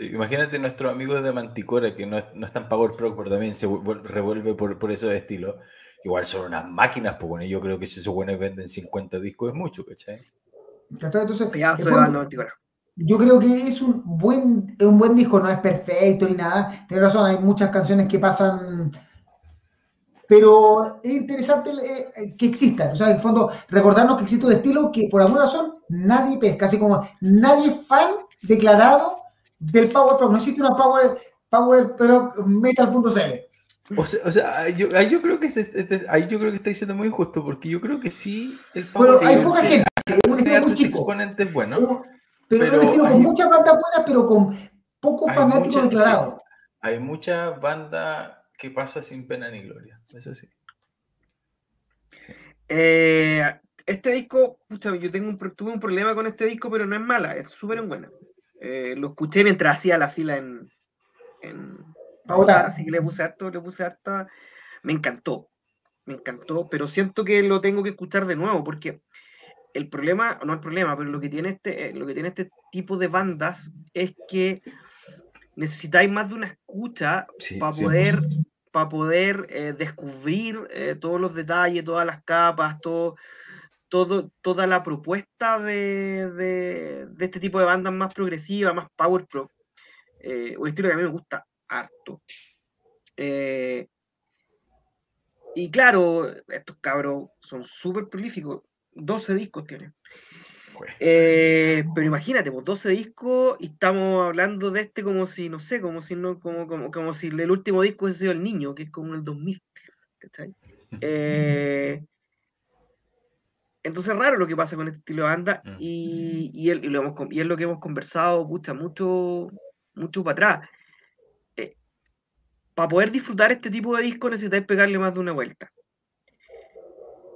imagínate nuestros amigos de Manticora que no, no están Power Pro, pero también se revuelve por, por esos estilos. Igual son unas máquinas, pues yo creo que si esos buenos venden 50 discos es mucho, ¿cachai? Entonces, yo creo que es un buen, un buen disco, no es perfecto ni nada. Tienes razón, hay muchas canciones que pasan pero es interesante eh, que existan. O sea, en el fondo, recordarnos que existe un estilo que por alguna razón nadie pesca, así como nadie fan declarado del Power. No existe una Power, Power Pro Metal.cl. O sea, o sea yo, yo, creo que ahí yo creo que está diciendo muy injusto, porque yo creo que sí. El Power pero hay poca gente. Es un estilo muy chico. exponentes buenos. Pero, pero, es un con muchas bandas buenas, pero con pocos fanáticos declarados. hay muchas bandas que pasa sin pena ni gloria, eso sí. Eh, este disco, yo tengo un, tuve un problema con este disco, pero no es mala, es súper buena. Eh, lo escuché mientras hacía la fila en, en así que le puse harto, le puse harta, me encantó, me encantó, pero siento que lo tengo que escuchar de nuevo, porque el problema, no el problema, pero lo que tiene este, lo que tiene este tipo de bandas es que necesitáis más de una escucha para poder, para poder eh, descubrir eh, todos los detalles, todas las capas, todo, todo, toda la propuesta de, de, este tipo de bandas más progresivas, más power pro. Eh, un estilo que a mí me gusta harto. y claro, estos cabros son súper prolíficos. 12 discos tienen. Eh, pero imagínate, pues 12 discos y estamos hablando de este como si, no sé, como si no, como, como, como si el último disco hubiese sido El Niño, que es como el 2000. ¿cachai? Eh, entonces es raro lo que pasa con este estilo de banda mm. y, y, lo hemos, y es lo que hemos conversado pucha, mucho, mucho para atrás. Eh, para poder disfrutar este tipo de discos necesitáis pegarle más de una vuelta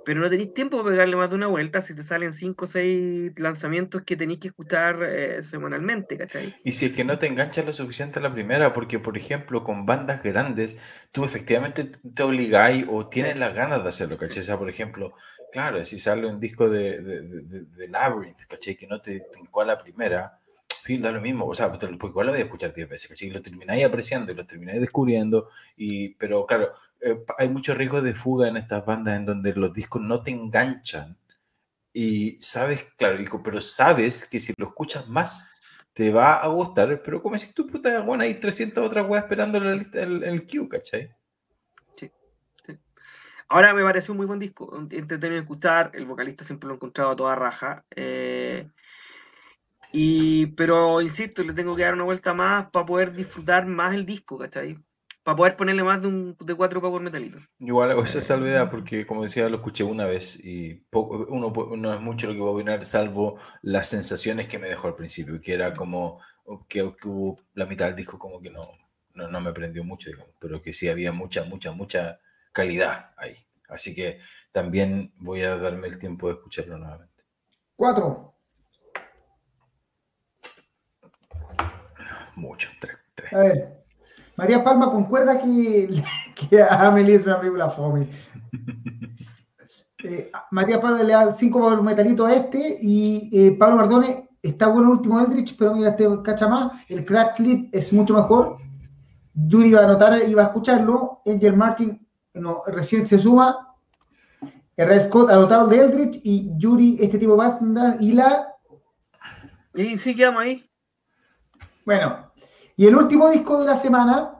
pero no tenéis tiempo para pegarle más de una vuelta si te salen 5 o 6 lanzamientos que tenéis que escuchar eh, semanalmente, ¿cachai? Y si es que no te enganchas lo suficiente a la primera, porque por ejemplo con bandas grandes, tú efectivamente te obligáis o tienes las ganas de hacerlo, ¿cachai? O sea, por ejemplo, claro, si sale un disco de, de, de, Labyrinth, ¿cachai? Que no te tincó a la primera, fin, da lo mismo, o sea, porque igual lo voy a escuchar 10 veces, ¿cachai? Y lo termináis apreciando y lo termináis descubriendo, y, pero claro, eh, hay mucho riesgo de fuga en estas bandas en donde los discos no te enganchan y sabes, claro, digo, pero sabes que si lo escuchas más te va a gustar, pero como si tú, puta, bueno, hay 300 otras weas esperando en el, el, queue, ¿cachai? Sí. Ahora me pareció un muy buen disco, entretenido escuchar, el vocalista siempre lo he encontrado a toda raja. Eh, y, pero insisto, le tengo que dar una vuelta más para poder disfrutar más el disco, ¿cachai? Para poder ponerle más de, un, de cuatro power metalitos. Igual hago esa salvedad porque, como decía, lo escuché una vez y uno no es mucho lo que va a opinar, salvo las sensaciones que me dejó al principio, que era como que, hubo la mitad del disco como que no, no, me prendió mucho, digamos, pero que sí había mucha, mucha, mucha calidad ahí. Así que también voy a darme el tiempo de escucharlo nuevamente. Cuatro. Mucho, tres. tres. A ver. María Palma concuerda que, que Amelie es una película fome. Eh, Matías Palma le da 5 metalitos a este y eh, Pablo Mardone está bueno el último Eldritch, pero mira, este cacha más. El Crack Sleep es mucho mejor. Yuri va a anotar y va a escucharlo. Angel Martin no, recién se suma. R. Scott anotado de Eldritch y Yuri, este tipo de banda y la. Y sí, quedamos ahí. Bueno, y el último disco de la semana,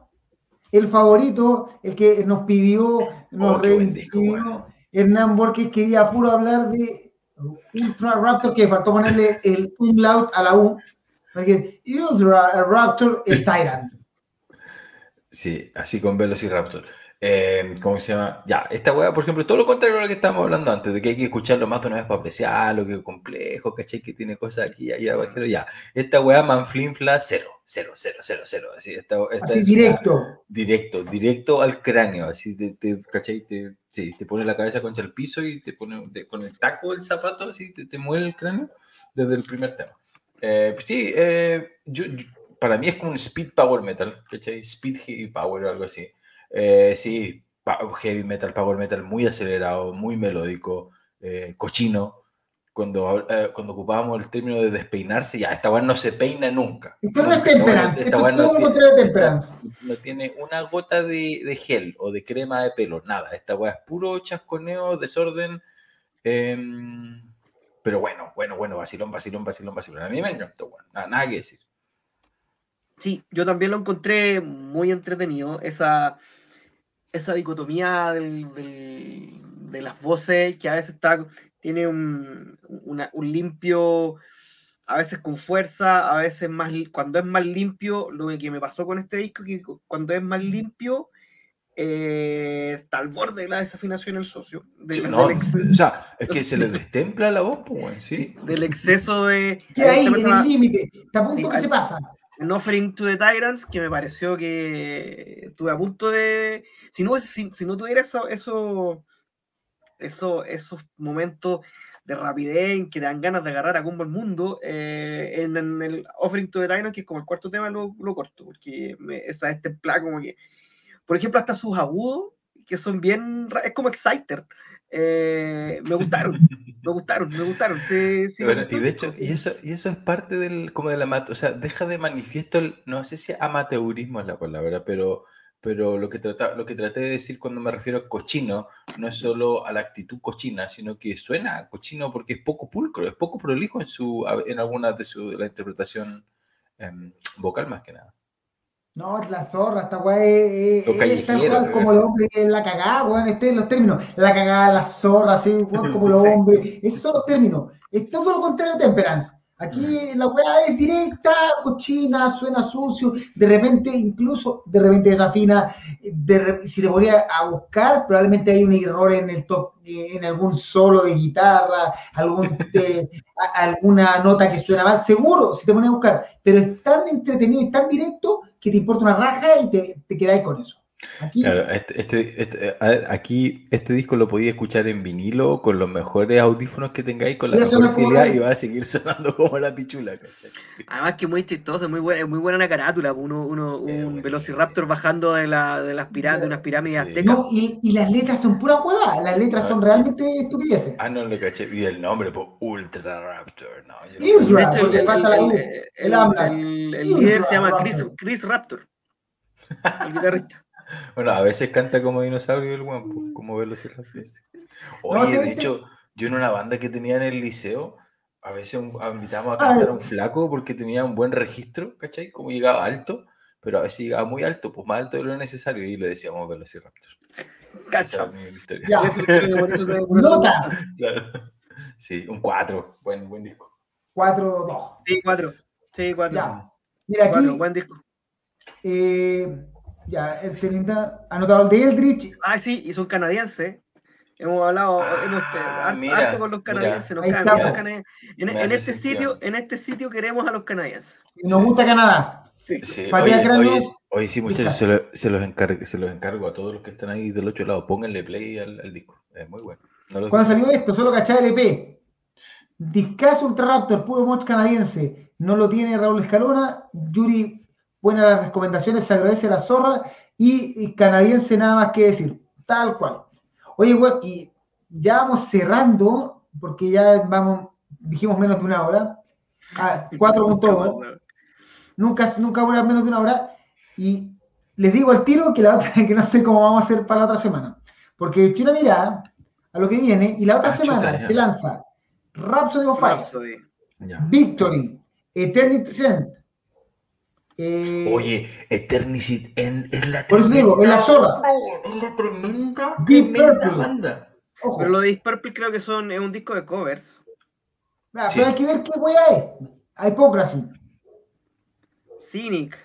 el favorito, el que nos pidió, nos oh, Hernán Borges quería puro hablar de Ultra Raptor, que faltó ponerle el umlaut a la U. Porque Ultra Raptor es Tyrants. Sí, así con Velociraptor. Eh, ¿Cómo se llama? Ya, esta weá, por ejemplo, todo lo contrario a lo que estábamos hablando antes, de que hay que escucharlo más de una vez para apreciarlo, que es complejo, ¿cachai? Que tiene cosas aquí, allá abajo, ya. Esta weá, manflinfla, cero, cero, cero, cero, cero. Así, esta, así directo. directo, directo al cráneo, así, te, te ¿cachai? Te, sí, te pone la cabeza contra el piso y te pone con el taco del zapato, así, te, te mueve el cráneo desde el primer tema. Eh, sí, eh, yo, para mí es como un speed power metal, ¿cachai? Speed heavy power o algo así. Eh, sí, heavy metal, power metal muy acelerado, muy melódico, eh, cochino. Cuando, eh, cuando ocupábamos el término de despeinarse, ya, esta weá no se peina nunca. Esto no es temperance, esto es todo no tiene, de temperance. No, tiene una gota de, de, gel o de crema de pelo, nada. Esta weá es puro chasconeo, desorden. Em, pero bueno, bueno, bueno, vacilón, vacilón, vacilón, vacilón. A mí me encantó, bueno, nada, nada que decir. Sí, yo también lo encontré muy entretenido. Esa, esa dicotomía de las voces que a veces está, tiene un, un, limpio, a veces con fuerza, a veces más, cuando es más limpio, lo que me pasó con este disco, que cuando es más limpio, eh, está al borde de la desafinación el socio. o sea, es que se le destempla la voz, pues, ¿sí? Del exceso de... Que ahí, en el límite, está a punto que se pasa. En Offering to the Tyrants, que me pareció que estuve a punto de si no, si, no tuviera eso, eso, eso, esos momentos de rapidez en que te dan ganas de agarrar a combo el mundo, eh, en, el Offering to the Dino, que es como el cuarto tema, lo, lo corto, porque me, está este plan como que, por ejemplo, hasta sus agudos, que son bien, es como Exciter, eh, me gustaron, me gustaron, me gustaron. Sí, bueno, y de hecho, y eso, y eso es parte del, como de la, o sea, deja de manifiesto, el, no sé si amateurismo es la palabra, pero pero lo que, trata, lo que traté de decir cuando me refiero a cochino no es solo a la actitud cochina, sino que suena cochino porque es poco pulcro, es poco prolijo en, su, en alguna de su la interpretación em, vocal más que nada. No, la zorra, esta weá es, es, como los hombres, la cagada, weón, este los términos. La cagada, la zorra, así, como los hombres. Esos son los términos. Es todo lo contrario de Temperance. Aquí la weá es directa, cochina, suena sucio, de repente, incluso de repente desafina, si te ponía a buscar, probablemente hay un error en el top, en algún solo de guitarra, algún, alguna nota que suena mal, seguro, si te pones a buscar, pero es tan entretenido, es tan directo que te importa una raja y te, te quedáis con eso. Aquí, claro, este, este, este aquí este disco lo podía escuchar en vinilo con los mejores audífonos que tengáis, con la mejor fidelidad y va a seguir sonando como la pichula. Además que muy chistoso, muy buena, muy buena la carátula, uno, uno un Velociraptor bajando de, la, de, las pirámides, de unas pirámides aztecas. y, y, las letras son pura hueva, las letras son realmente estupideces. Ah, no le caché, y el nombre, pues Ultra Raptor. No, el, el, líder se llama Chris, Chris Raptor, el guitarrista. Bueno, a veces canta como dinosaurio el guapo, pues, como Velociraptor. Oye, de hecho, yo en una banda que tenía en el liceo, a veces invitábamos a cantar a un flaco porque tenía un buen registro, ¿cachai? Como llegaba alto, pero a veces llegaba muy alto, pues más alto de lo necesario, y le decíamos Velociraptor. Cacha. Ya. Nota. Claro. Sí, un 4, buen, buen disco. 4-2. Sí, 4. Sí, 4. Mira, aquí, buen disco. Eh, ya, el Celinda anotado el de Eldritch. Ah, sí, y son canadienses. Hemos hablado ah, hemos, harto con los canadienses. Nos caen, los canadienses. En, en este sitio, en este sitio queremos a los canadienses. Nos gusta Canadá. Sí. sí. Oye, oye, sí, muchachos, se, lo, se, los encargo, se los encargo a todos los que están ahí del otro lado. Pónganle play al, al disco. Es muy bueno. No Cuando salió esto, solo cachaba LP. Discaso Ultra Raptor, puro mod canadiense. No lo tiene Raúl Escalona. Yuri buenas las recomendaciones, se agradece la zorra y, canadiense nada más que decir, tal cual. Oye, güey, y ya vamos cerrando, porque ya vamos, dijimos menos de una hora, a 4.2, nunca, nunca voy a menos de una hora, y les digo al tiro que la otra, que no sé cómo vamos a hacer para la otra semana, porque estoy una mirada a lo que viene, y la otra ah, semana se lanza Rhapsody of Fire, Victory, Eternity Sent, eh, Oye, Eternity End es la Por eso digo, la zorra. Es la tremenda, Deep tremenda banda. Ojo. Pero lo de Deep Purple creo que son, es un disco de covers. Pero hay que ver qué wea es. Hypocrisy. Cynic.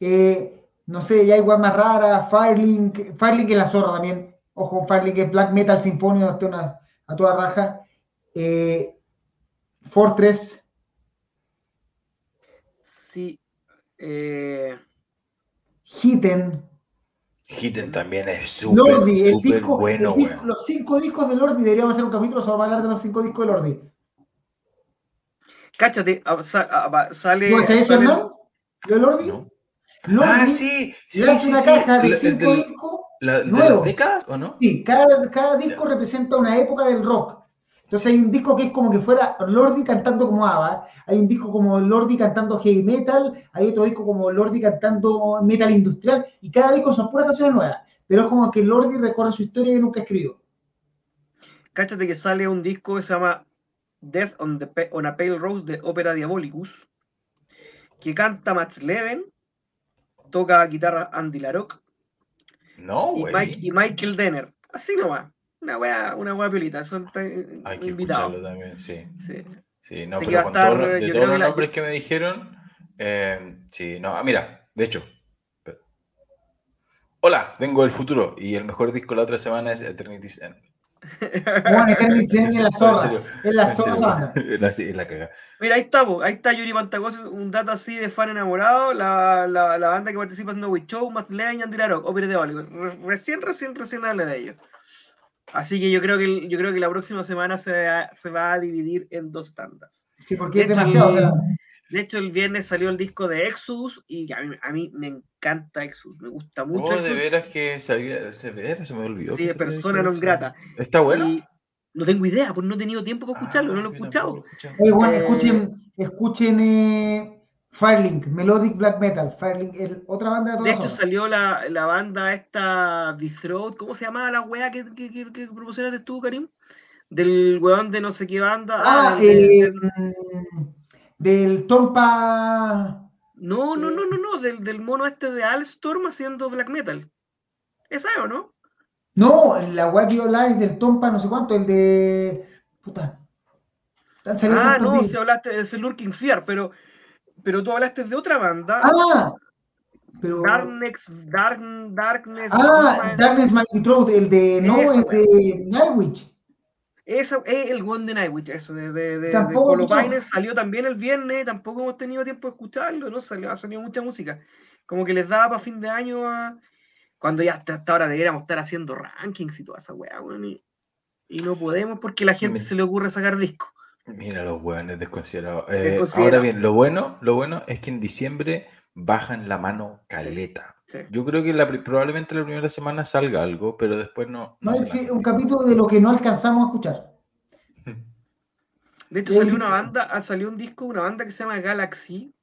Eh, no sé, ya hay weas más raras. Firelink. Firelink es la zorra también. Ojo, Firelink es Black Metal Sinfonio a toda raja. Eh, Fortress. Sí. Eh... Hitten. Hitten también es súper, súper bueno. Los cinco discos de Lordi, deberíamos hacer un capítulo sobre hablar de los cinco discos de Lordi. Cáchate, ah, ah, sale. ¿No está eso, no? ¿De Lordi? No. ah, sí, sí, le sí, una sí. caja de cinco discos. La, ¿De las décadas o no? Sí, cada, cada disco representa una época del rock. Entonces hay un disco que es como que fuera Lordi cantando como ABBA, hay un disco como Lordi cantando heavy metal, hay otro disco como Lordi cantando metal industrial, y cada disco son puras canciones nuevas, pero es como que Lordi recorre su historia y nunca escribió. Cáchate que sale un disco que se llama Death on, the, on a Pale Rose de Opera Diabolicus, que canta Max Leven, toca guitarra Andy Larock no, y, y Michael Denner. Así nomás una wea, una wea piolita. Son Hay que escucharlo también, sí. Sí, no, pero con todos de todos los nombres que me dijeron, eh, sí, no, ah, mira, de hecho. Hola, vengo del futuro y el mejor disco la otra semana es Eternity's End. Bueno, Eternity's End es la zorra. Es la zorra. Es la caga. Mira, ahí está, ahí está Yuri Pantagos, un dato así de fan enamorado, la, la, la banda que participa en No Show, Matt Lane y Andy Larok, Opera de Oliver. Recién, recién, recién hablé de ellos. Así que yo creo que yo creo que la próxima semana se va, se va a dividir en dos tandas. Sí, porque es demasiado. de hecho, el viernes salió el disco de Exodus y a mí, a mí me encanta Exodus, me gusta mucho. Oh, de veras que sabía, se, se me olvidó. Sí, persona no grata. ¿Está bueno? no tengo idea, pues no he tenido tiempo para escucharlo, no lo he ah, escuchado. bueno, eh, escuchen, escuchen eh, Firelink, Melodic Black Metal. Firelink es otra banda de todas De hecho, salió la, la, banda esta, Throat, ¿cómo se llamaba la wea que, que, que, que promocionaste tú, Karim? Del weón de no sé qué banda. Ah, ah eh, del Tompa. No, no, no, no, no, del, del mono este de Alstorm haciendo black metal. ¿Esa o no? No, la wea que yo es del Tompa, no sé cuánto, el de. Puta. Ah, no, si hablaste de ese Lurking Fear, pero pero tú hablaste de otra banda. Ah, pero... Darkness, Dark, Darkness. Ah, Darkness Mighty Throat, el de. No, es de Nightwitch. Eso es el one de Nightwitch, eso, de, de, de, de salió también el viernes, tampoco hemos tenido tiempo de escucharlo, ¿no? Salió, ha salido mucha música. Como que les daba para fin de año a... Cuando ya hasta, ahora deberíamos estar haciendo rankings y toda esa weá, y, y, no podemos porque la gente se le ocurre sacar discos. Mira los hueones desconsiderados. Eh, ahora bien, lo bueno, lo bueno es que en diciembre bajan la mano caleta. Yo creo que la, probablemente la primera semana salga algo, pero después no. no es un capítulo de lo que no alcanzamos a escuchar. De hecho, salió una banda, ha salido un disco, una banda que se llama Galaxy,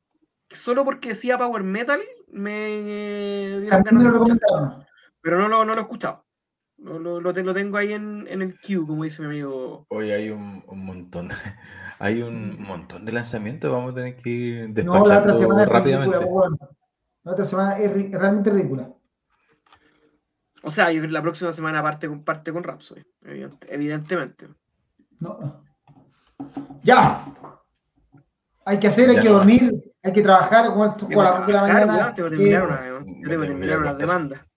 que solo porque decía Power Metal me dieron ganas de Pero no lo, no lo he escuchado. Lo, lo, lo, tengo ahí en, en, el queue, como dice mi amigo. Hoy hay un, un montón. hay un montón de lanzamientos. Vamos a tener que ir despachando no, la rápidamente. La otra semana es realmente ridícula. O sea, la próxima semana parte con, parte con Rhapsody, evidentemente. No. Ya. Hay que hacer, hay que dormir, hay que trabajar con, la, mañana. Te voy a terminar una, terminar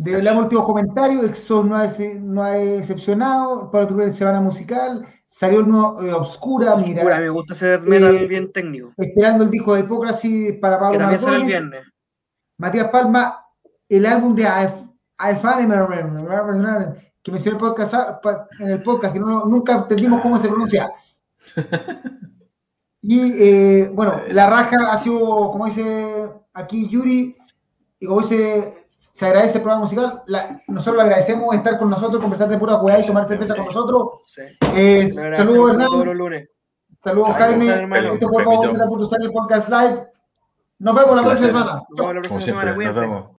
De el último comentario, Exxon no ha, no ha decepcionado. Para tu semana musical, salió el nuevo eh, Obscura. Mira, me gusta ser metal eh, bien técnico. Esperando el disco de Hipócrasis para Pablo que también sale el viernes. Matías Palma, el álbum de Aefane, que mencioné el podcast, en el podcast, que no, nunca entendimos cómo se pronuncia. Y eh, bueno, la raja ha sido, como dice aquí Yuri, y como dice, se agradece el programa musical. nosotros le agradecemos estar con nosotros, conversar de pura weá y tomar cerveza con nosotros. Eh, saludos, Hernán. Saludos, Jaime. Esto fue el podcast live. Nos vemos la próxima semana. Nos vemos la próxima semana. Cuídense.